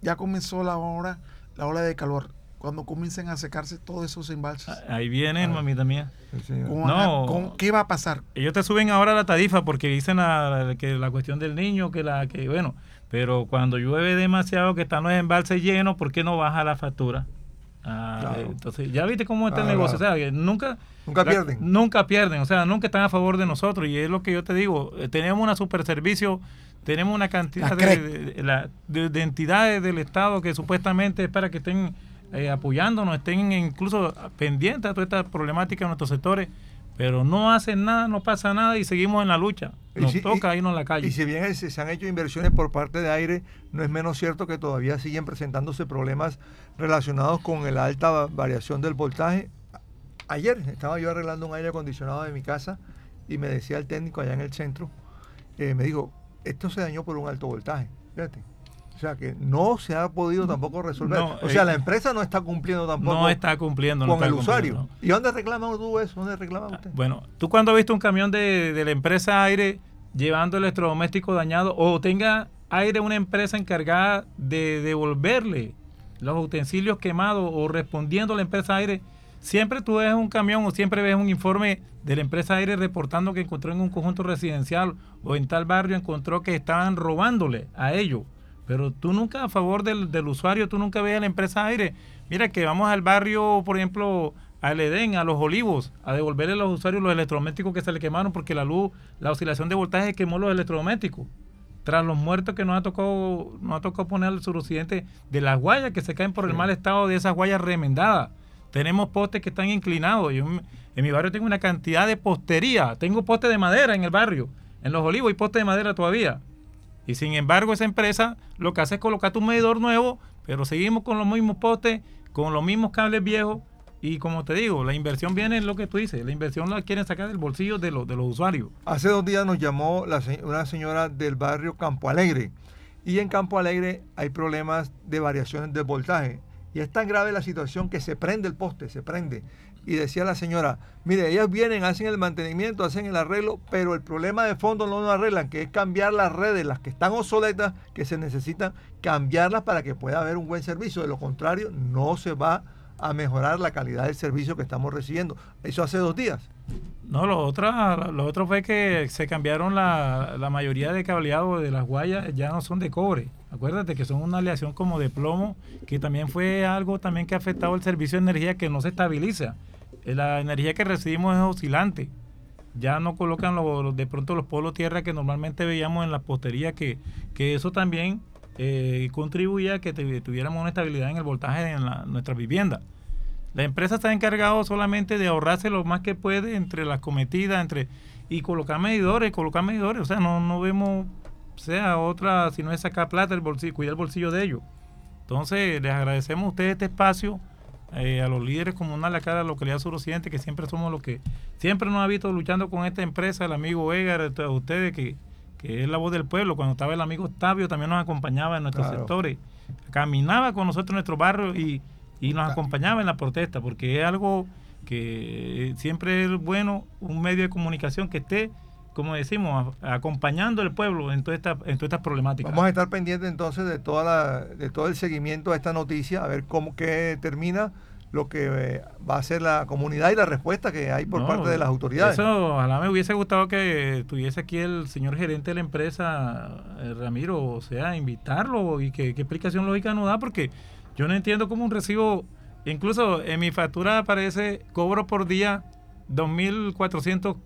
Ya comenzó la hora, la ola de calor. Cuando comiencen a secarse todos esos embalses. Ahí viene, mamita mía. no, ¿Qué va a pasar? Ellos te suben ahora la tarifa porque dicen la, que la cuestión del niño, que la que bueno, pero cuando llueve demasiado, que están los embalses llenos, ¿por qué no baja la factura? Ah, entonces, ya viste cómo está el negocio. O sea, nunca, nunca pierden. Nunca pierden, o sea, nunca están a favor de nosotros. Y es lo que yo te digo, eh, tenemos una super servicio, tenemos una cantidad de, de, entidades del Estado que supuestamente es para que estén eh, apoyándonos, estén incluso pendientes a toda esta problemática en nuestros sectores. pero no hacen nada, no pasa nada y seguimos en la lucha. Nos toca irnos a la calle. Y si bien se, han hecho inversiones por parte de aire, no es menos cierto que todavía siguen presentándose problemas relacionados con la alta variación del voltaje. Ayer estaba yo arreglando un aire acondicionado de mi casa y me decía el técnico allá en el centro, eh, me dijo, esto se dañó por un alto voltaje. Fíjate. O sea que no se ha podido tampoco resolver. o sea, eh, la empresa no está cumpliendo tampoco. No está cumpliendo con el usuario. ¿Y dónde reclama tú eso? ¿Dónde reclama usted? Bueno, tú cuando has visto un camión de, de la empresa aire llevando electrodoméstico dañado o tenga aire una empresa encargada de devolverle los utensilios quemados o respondiendo a la empresa aire, siempre tú ves un camión o siempre ves un informe de la empresa aire reportando que encontró en un conjunto residencial o en tal barrio encontró que estaban robándole a ellos. Pero tú nunca a favor del, usuario, tú nunca ves a la empresa aire. Mira que vamos al barrio, por ejemplo, al Edén, a los Olivos, a devolverle a los usuarios los electrodomésticos que se le quemaron porque la luz, la oscilación de voltaje quemó los electrodomésticos. Tras los muertos que nos ha tocado, nos ha tocado poner al suroccidente de las guayas que se caen por el mal estado de esas guayas remendadas. Tenemos postes que están inclinados. Yo en mi barrio tengo una cantidad de postería. Tengo postes de madera en el barrio. En los olivos hay postes de madera todavía. Y sin embargo, esa empresa lo que hace es colocar un medidor nuevo, pero seguimos con los mismos postes, con los mismos cables viejos. Y como te digo, la inversión viene en lo que tú dices, la inversión la quieren sacar del bolsillo de, los, de los usuarios. Hace dos días nos llamó una señora del barrio Campo Alegre. Y en Campo Alegre hay problemas de variaciones de voltaje. Y es tan grave la situación que se prende el poste, se prende y decía la señora, mire, ellas vienen, hacen el mantenimiento, hacen el arreglo, pero el problema de fondo no lo arreglan, que es cambiar las redes, las que están obsoletas, que se necesitan cambiarlas para que pueda haber un buen servicio. De lo contrario, no se va a mejorar la calidad del servicio que estamos recibiendo. Eso hace dos días. No, lo otro, lo otro fue que se cambiaron la, la mayoría de cableado de las guayas, ya no son de cobre. Acuérdate que son una aleación como de plomo, que también fue algo también que ha afectado el servicio de energía que no se estabiliza. Eh, la energía que recibimos es oscilante. Ya no colocan de pronto los polos tierra que normalmente veíamos en la postería, que, que eso también eh, contribuía a que tuviéramos una estabilidad en el voltaje en nuestra vivienda. La empresa está encargada solamente de ahorrarse lo más que puede entre las cometidas, entre y colocar medidores, colocar medidores. O sea, no, no vemos sea otra, si no es sacar plata, el bolsillo, cuidar el bolsillo de ellos. Entonces, les agradecemos a ustedes este espacio eh, a los líderes comunales acá de la localidad suroccidente, que siempre somos los que siempre nos ha visto luchando con esta empresa, el amigo Edgar, ustedes, que, que es la voz del pueblo. Cuando estaba el amigo Octavio, también nos acompañaba en nuestros sectores. Caminaba con nosotros en nuestro barrio y, y nos acompañaba en la protesta, porque es algo que siempre es bueno, un medio de comunicación que esté como decimos, acompañando al pueblo en toda esta, en todas estas problemáticas. Vamos a estar pendientes entonces de toda la, de todo el seguimiento a esta noticia, a ver cómo qué termina lo que eh, va a ser la comunidad y la respuesta que hay por parte de las autoridades. Eso, ojalá me hubiese gustado que estuviese aquí el señor gerente de la empresa, eh, Ramiro, o sea, invitarlo y que qué explicación lógica nos da, porque yo no entiendo cómo un recibo, incluso en mi factura aparece cobro por día 2.400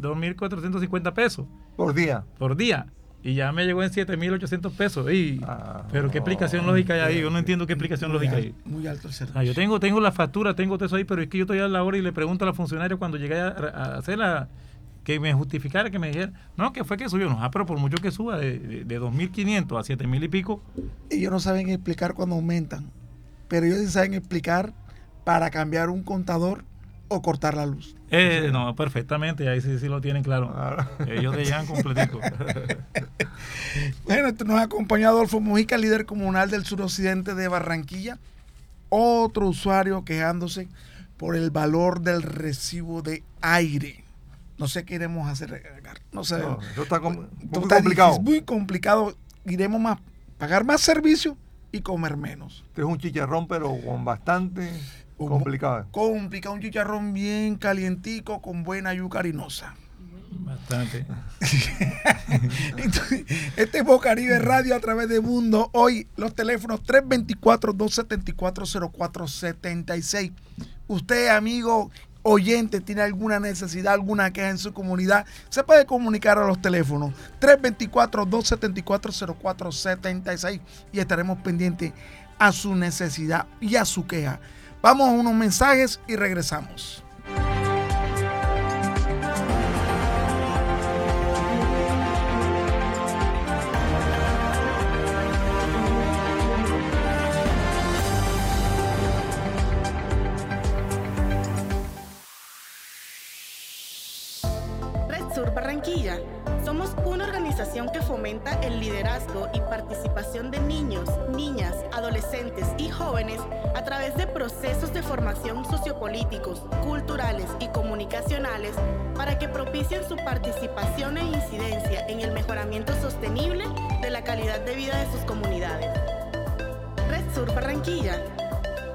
2.450 pesos. Por día. Por día. Y ya me llegó en 7.800 pesos. Y, ah, pero qué explicación lógica hay ahí. Yo no entiendo qué explicación lógica hay. Muy alto el servicio. Ah, yo tengo, tengo la factura, tengo todo eso ahí, pero es que yo estoy a la hora y le pregunto a la funcionaria cuando llegué a, hacer la que me justificara, que me dijera, no, que fue que subió, no, ah, pero por mucho que suba de, de, de 2.500 a 7.000 y pico. Ellos no saben explicar cuando aumentan, pero ellos sí saben explicar para cambiar un contador o cortar la luz. Eh, no, perfectamente, ahí sí, sí lo tienen claro. Ellos te llegan completico. bueno, esto nos ha acompañado Adolfo Mujica, líder comunal del suroccidente de Barranquilla. Otro usuario quejándose por el valor del recibo de aire. No sé qué iremos a hacer. No sé. eso está, muy complicado. muy complicado. Iremos más, pagar más servicio y comer menos. Este es un chicharrón, pero con bastante Complicado. Complicado, un chicharrón bien calientico con buena yuca harinosa. Bastante. este es Bocaribe Radio a través de Mundo. Hoy los teléfonos 324-274-0476. Usted, amigo oyente, tiene alguna necesidad, alguna queja en su comunidad, se puede comunicar a los teléfonos 324-274-0476 y estaremos pendientes a su necesidad y a su queja. Vamos a unos mensajes y regresamos. Y participación de niños, niñas, adolescentes y jóvenes a través de procesos de formación sociopolíticos, culturales y comunicacionales para que propicien su participación e incidencia en el mejoramiento sostenible de la calidad de vida de sus comunidades. Red Sur Barranquilla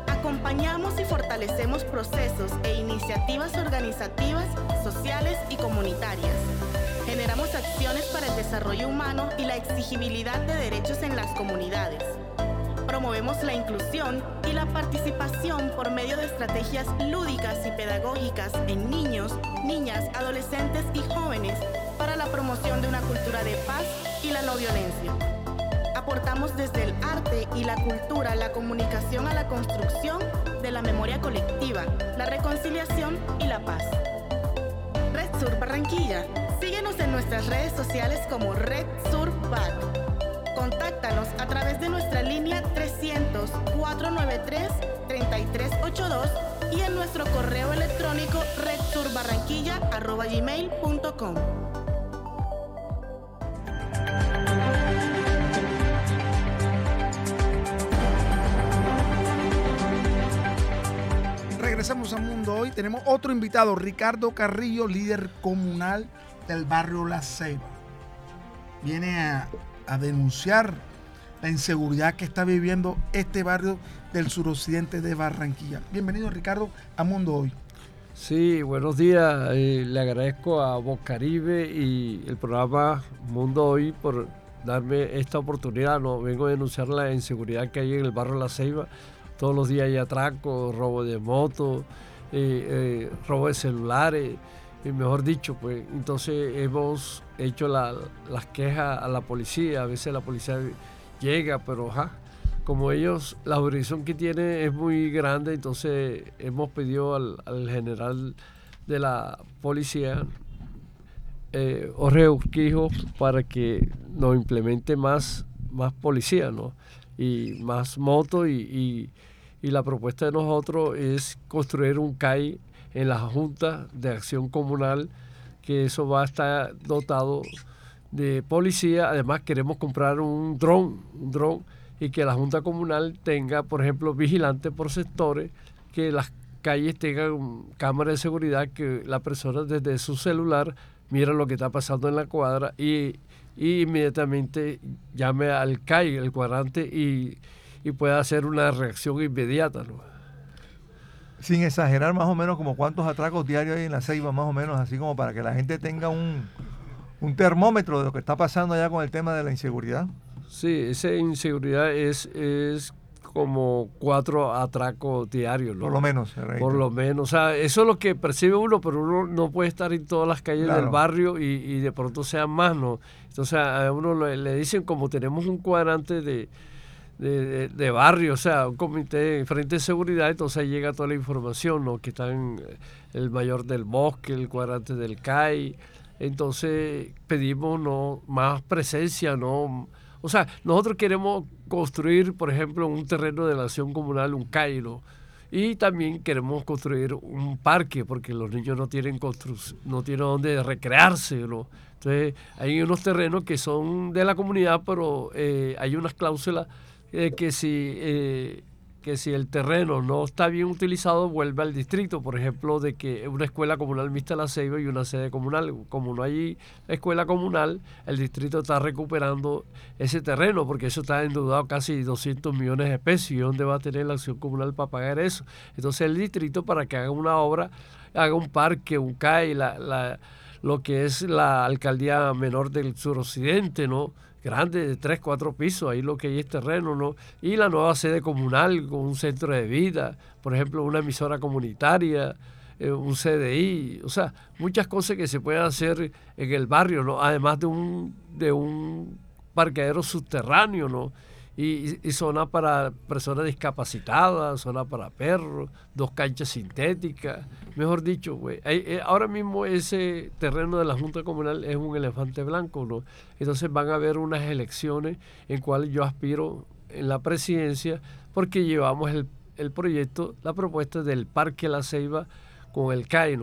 acompañamos y fortalecemos procesos e iniciativas organizativas, sociales y comunitarias. Generamos acciones para el desarrollo humano y la exigibilidad de derechos en las comunidades. Promovemos la inclusión y la participación por medio de estrategias lúdicas y pedagógicas en niños, niñas, adolescentes y jóvenes para la promoción de una cultura de paz y la no violencia aportamos desde el arte y la cultura la comunicación a la construcción de la memoria colectiva, la reconciliación y la paz. Red Sur Barranquilla. Síguenos en nuestras redes sociales como Red Sur BAC. Contáctanos a través de nuestra línea 300-493-3382 y en nuestro correo electrónico redsurbarranquilla.com. regresamos a Mundo Hoy. Tenemos otro invitado, Ricardo Carrillo, líder comunal del barrio La Ceiba. Viene a, denunciar la inseguridad que está viviendo este barrio del suroccidente de Barranquilla. Bienvenido, Ricardo, a Mundo Hoy. Sí, buenos días. Eh, le agradezco a Caribe y el programa Mundo Hoy por darme esta oportunidad. No, vengo a denunciar la inseguridad que hay en el barrio La Ceiba todos los días hay atracos, robo de motos, eh, eh, robo de celulares, y mejor dicho, pues entonces hemos hecho las quejas a la policía, a veces la policía llega, pero como ellos, la jurisdicción que tienen es muy grande, entonces hemos pedido al, general de la policía, eh, Urquijo, para que nos implemente más, más policía, ¿no? y más motos y, la propuesta de nosotros es construir un CAI en la Junta de Acción Comunal, que eso va a estar dotado de policía. Además queremos comprar un dron, un dron y que la Junta Comunal tenga, por ejemplo, vigilantes por sectores, que las calles tengan cámaras de seguridad, que la persona desde su celular mira lo que está pasando en la cuadra y y inmediatamente llame al CAI, el cuadrante, y, y pueda hacer una reacción inmediata. ¿no? Sin exagerar más o menos como cuántos atracos diarios hay en la Ceiba, más o menos, así como para que la gente tenga un, un termómetro de lo que está pasando allá con el tema de la inseguridad. Sí, esa inseguridad es, es como cuatro atracos diarios. Por lo menos. Por lo menos. O sea, eso es lo que percibe uno, pero uno no puede estar en todas las calles del barrio y, y, de pronto sean más, ¿no? Entonces a uno le, dicen como tenemos un cuadrante de, de, barrio, o sea, un comité de frente de seguridad, entonces ahí llega toda la información, ¿no? Que están eh, el mayor del bosque, el cuadrante del CAI. Entonces pedimos no más presencia, ¿no? O sea, nosotros queremos construir, por ejemplo, un terreno de la acción comunal, un cairo, y también queremos construir un parque, porque los niños no tienen no tienen dónde recrearse, ¿no? Entonces, hay unos terrenos que son de la comunidad, pero eh, hay unas cláusulas eh, que si eh, que si el terreno no está bien utilizado, vuelve al distrito. Por ejemplo, de que una escuela comunal mixta La Ceiba y una sede comunal. Como no hay escuela comunal, el distrito está recuperando ese terreno, porque eso está endeudado casi 200 millones de pesos. ¿Y dónde va a tener la acción comunal para pagar eso? Entonces, el distrito, para que haga una obra, haga un parque, un CAI, la, la, lo que es la alcaldía menor del suroccidente, ¿no? Grande de tres, cuatro pisos, ahí lo que hay es terreno, ¿no? Y la nueva sede comunal con un centro de vida, por ejemplo, una emisora comunitaria, eh, un CDI, o sea, muchas cosas que se pueden hacer en el barrio, ¿no? Además de un, de un parqueadero subterráneo, ¿no? Y, zona para personas discapacitadas, zona para perros, dos canchas sintéticas. Mejor dicho, güey, eh, ahora mismo ese terreno de la Junta Comunal es un elefante blanco, ¿no? Entonces van a haber unas elecciones en cuales yo aspiro en la presidencia porque llevamos el, el proyecto, la propuesta del Parque La Ceiba con el CAI,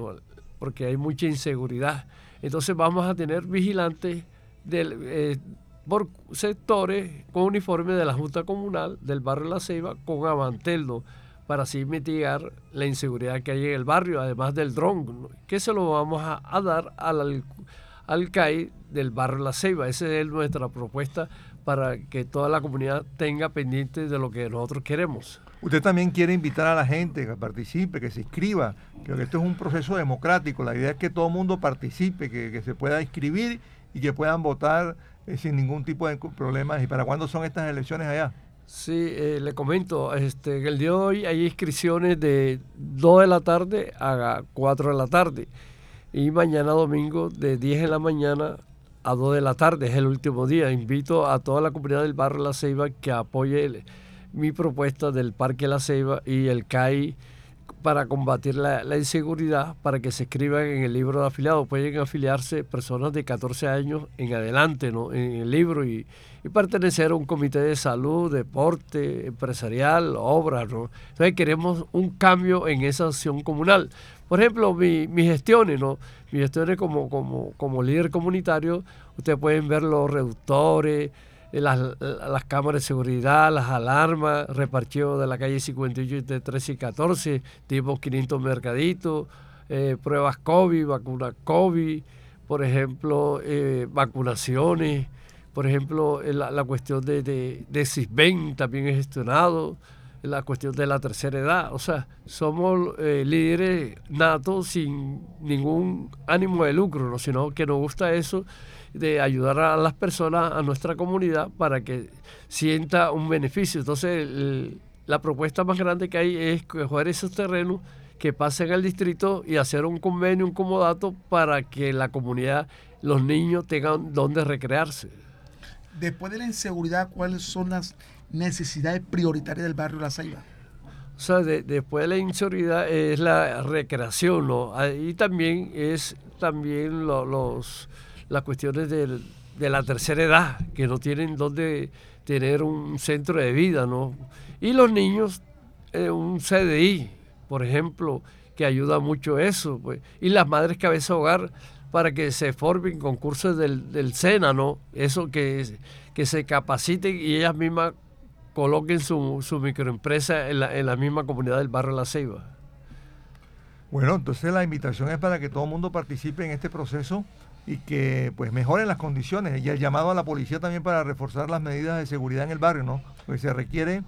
porque hay mucha inseguridad. Entonces vamos a tener vigilantes del, eh, por sectores con uniforme de la Junta Comunal del barrio La Ceiba con Amanteldo para así mitigar la inseguridad que hay en el barrio, además del dron, que se lo vamos a, dar al, al CAI del barrio La Ceiba. Esa es nuestra propuesta para que toda la comunidad tenga pendiente de lo que nosotros queremos. Usted también quiere invitar a la gente que participe, que se inscriba. Creo que esto es un proceso democrático. La idea es que todo el mundo participe, que, se pueda inscribir y que puedan votar eh, sin ningún tipo de problemas. ¿Y para cuándo son estas elecciones allá? Sí, eh, le comento, este, en el día de hoy hay inscripciones de 2 de la tarde a 4 de la tarde y mañana domingo de 10 de la mañana a 2 de la tarde, es el último día. Invito a toda la comunidad del barrio La Ceiba que apoye mi propuesta del Parque La Ceiba y el CAI para combatir la, inseguridad, para que se escriban en el libro de afiliados. Pueden afiliarse personas de 14 años en adelante ¿no? en el libro y, pertenecer a un comité de salud, deporte, empresarial, obras. ¿no? Entonces queremos un cambio en esa acción comunal. Por ejemplo, mis gestiones, ¿no? Mis gestiones como, como, como líder comunitario, ustedes pueden ver los reductores, las, las, cámaras de seguridad, las alarmas, repartido de la calle 58 de 13 y 14, tipo 500 mercaditos, eh, pruebas COVID, vacuna COVID, por ejemplo, eh, vacunaciones, por ejemplo, la, la cuestión de, de, de CISBEN también es gestionado la cuestión de la tercera edad. O sea, somos eh, líderes natos sin ningún ánimo de lucro, ¿no? sino que nos gusta eso de ayudar a las personas, a nuestra comunidad, para que sienta un beneficio. Entonces, la propuesta más grande que hay es coger esos terrenos que pasen al distrito y hacer un convenio, un comodato para que la comunidad, los niños tengan donde recrearse. Después de la inseguridad, ¿cuáles son las necesidades prioritarias del barrio La Ceiba? O sea, después de la inseguridad es la recreación, ¿no? Ahí también es también los, las cuestiones de la tercera edad, que no tienen donde tener un centro de vida, ¿no? Y los niños, eh, un CDI, por ejemplo, que ayuda mucho eso, pues. Y las madres cabeza hogar para que se formen concursos del, del SENA, ¿no? Eso que, que se capaciten y ellas mismas coloquen su, su microempresa en la, en la, misma comunidad del barrio La Ceiba. Bueno, entonces la invitación es para que todo el mundo participe en este proceso y que pues mejoren las condiciones y el llamado a la policía también para reforzar las medidas de seguridad en el barrio, ¿no? Porque se requiere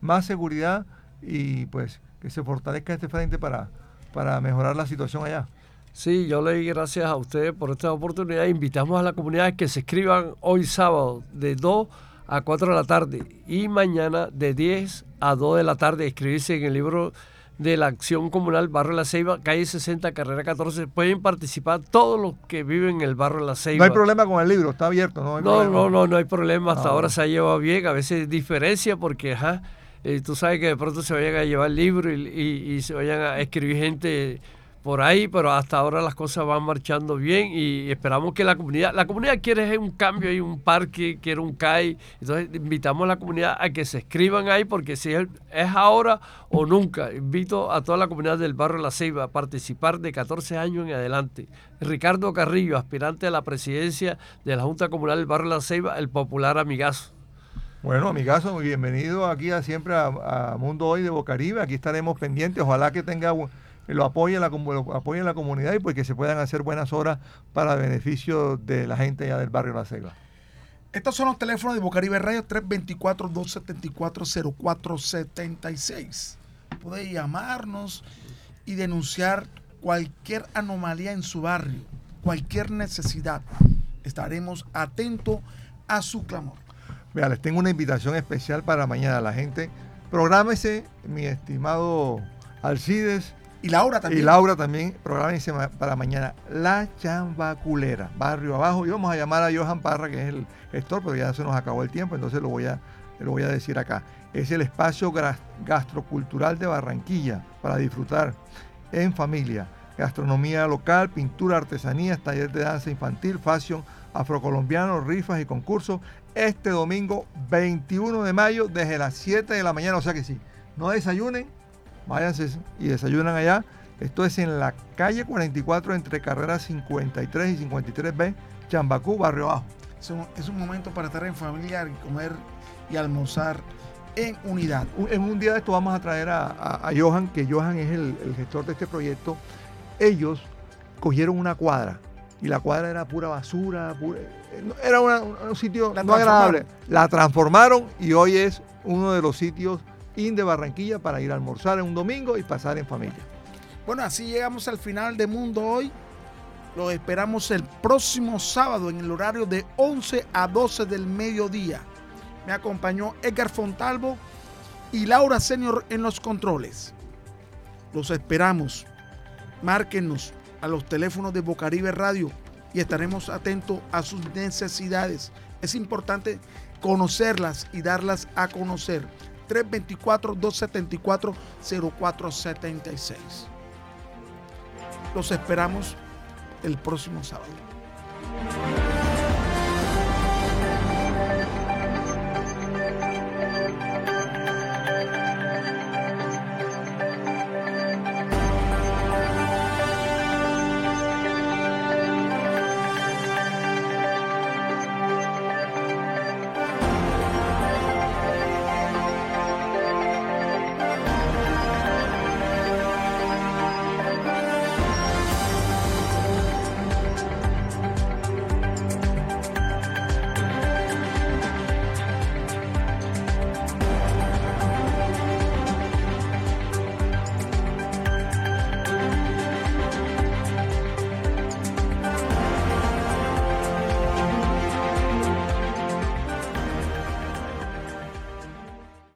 más seguridad y pues que se fortalezca este frente para, para mejorar la situación allá. Sí, yo le doy gracias a ustedes por esta oportunidad. Invitamos a la comunidad que se escriban hoy sábado de 2 a 4 de la tarde y mañana de 10 a 2 de la tarde escribirse en el libro de la Acción Comunal Barrio La Ceiba, calle 60, carrera 14. Pueden participar todos los que viven en el Barrio La Ceiba. No hay problema con el libro, está abierto, ¿no? no, no, no, no hay problema. Hasta ah, ahora se ha llevado bien. A veces diferencia porque, ajá, eh, tú sabes que de pronto se vayan a llevar el libro y, y se vayan a escribir gente por ahí, pero hasta ahora las cosas van marchando bien y esperamos que la comunidad, la comunidad quiere un cambio y un parque, quiere un CAI, entonces invitamos a la comunidad a que se escriban ahí porque si es, ahora o nunca, invito a toda la comunidad del barrio La Ceiba a participar de 14 años en adelante. Ricardo Carrillo, aspirante a la presidencia de la Junta Comunal del barrio La Ceiba, el popular amigazo. Bueno, amigazo, bienvenido aquí a siempre a, a Mundo Hoy de Bocaribe, aquí estaremos pendientes, ojalá que tenga lo apoye la, lo la comunidad y pues que se puedan hacer buenas horas para beneficio de la gente ya del barrio La Ceiba. Estos son los teléfonos de Bocaribe Radio 324-274-0476. Puede llamarnos y denunciar cualquier anomalía en su barrio, cualquier necesidad. Estaremos atentos a su clamor. Vea, les tengo una invitación especial para mañana. La gente, prográmese, mi estimado Alcides, y Laura también. Y Laura también, programense para mañana. La Chambaculera, barrio abajo. Y vamos a llamar a Johan Parra, que es el gestor, pero ya se nos acabó el tiempo, entonces lo voy a, lo voy a decir acá. Es el espacio gastrocultural de Barranquilla para disfrutar en familia. Gastronomía local, pintura, artesanías, taller de danza infantil, fashion afrocolombiano, rifas y concursos. Este domingo 21 de mayo desde las 7 de la mañana. O sea que sí, no desayunen, váyanse y desayunan allá Esto es en la calle 44 entre carreras 53 y 53B, Chambacú, Barrio Bajo. Es un, momento para estar en familia y comer y almorzar en unidad. En un día de esto vamos a traer a, Johan, que Johan es el, gestor de este proyecto. Ellos cogieron una cuadra y la cuadra era pura basura, era un sitio no agradable. La transformaron y hoy es uno de los sitios de Barranquilla para ir a almorzar en un domingo y pasar en familia. Bueno, así llegamos al final de Mundo Hoy. Los esperamos el próximo sábado en el horario de 11 a 12 del mediodía. Me acompañó Edgar Fontalvo y Laura Senior en los controles. Los esperamos. Márquenos a los teléfonos de Bocaribe Radio y estaremos atentos a sus necesidades. Es importante conocerlas y darlas a conocer. 324-274-0476. Los esperamos el próximo sábado.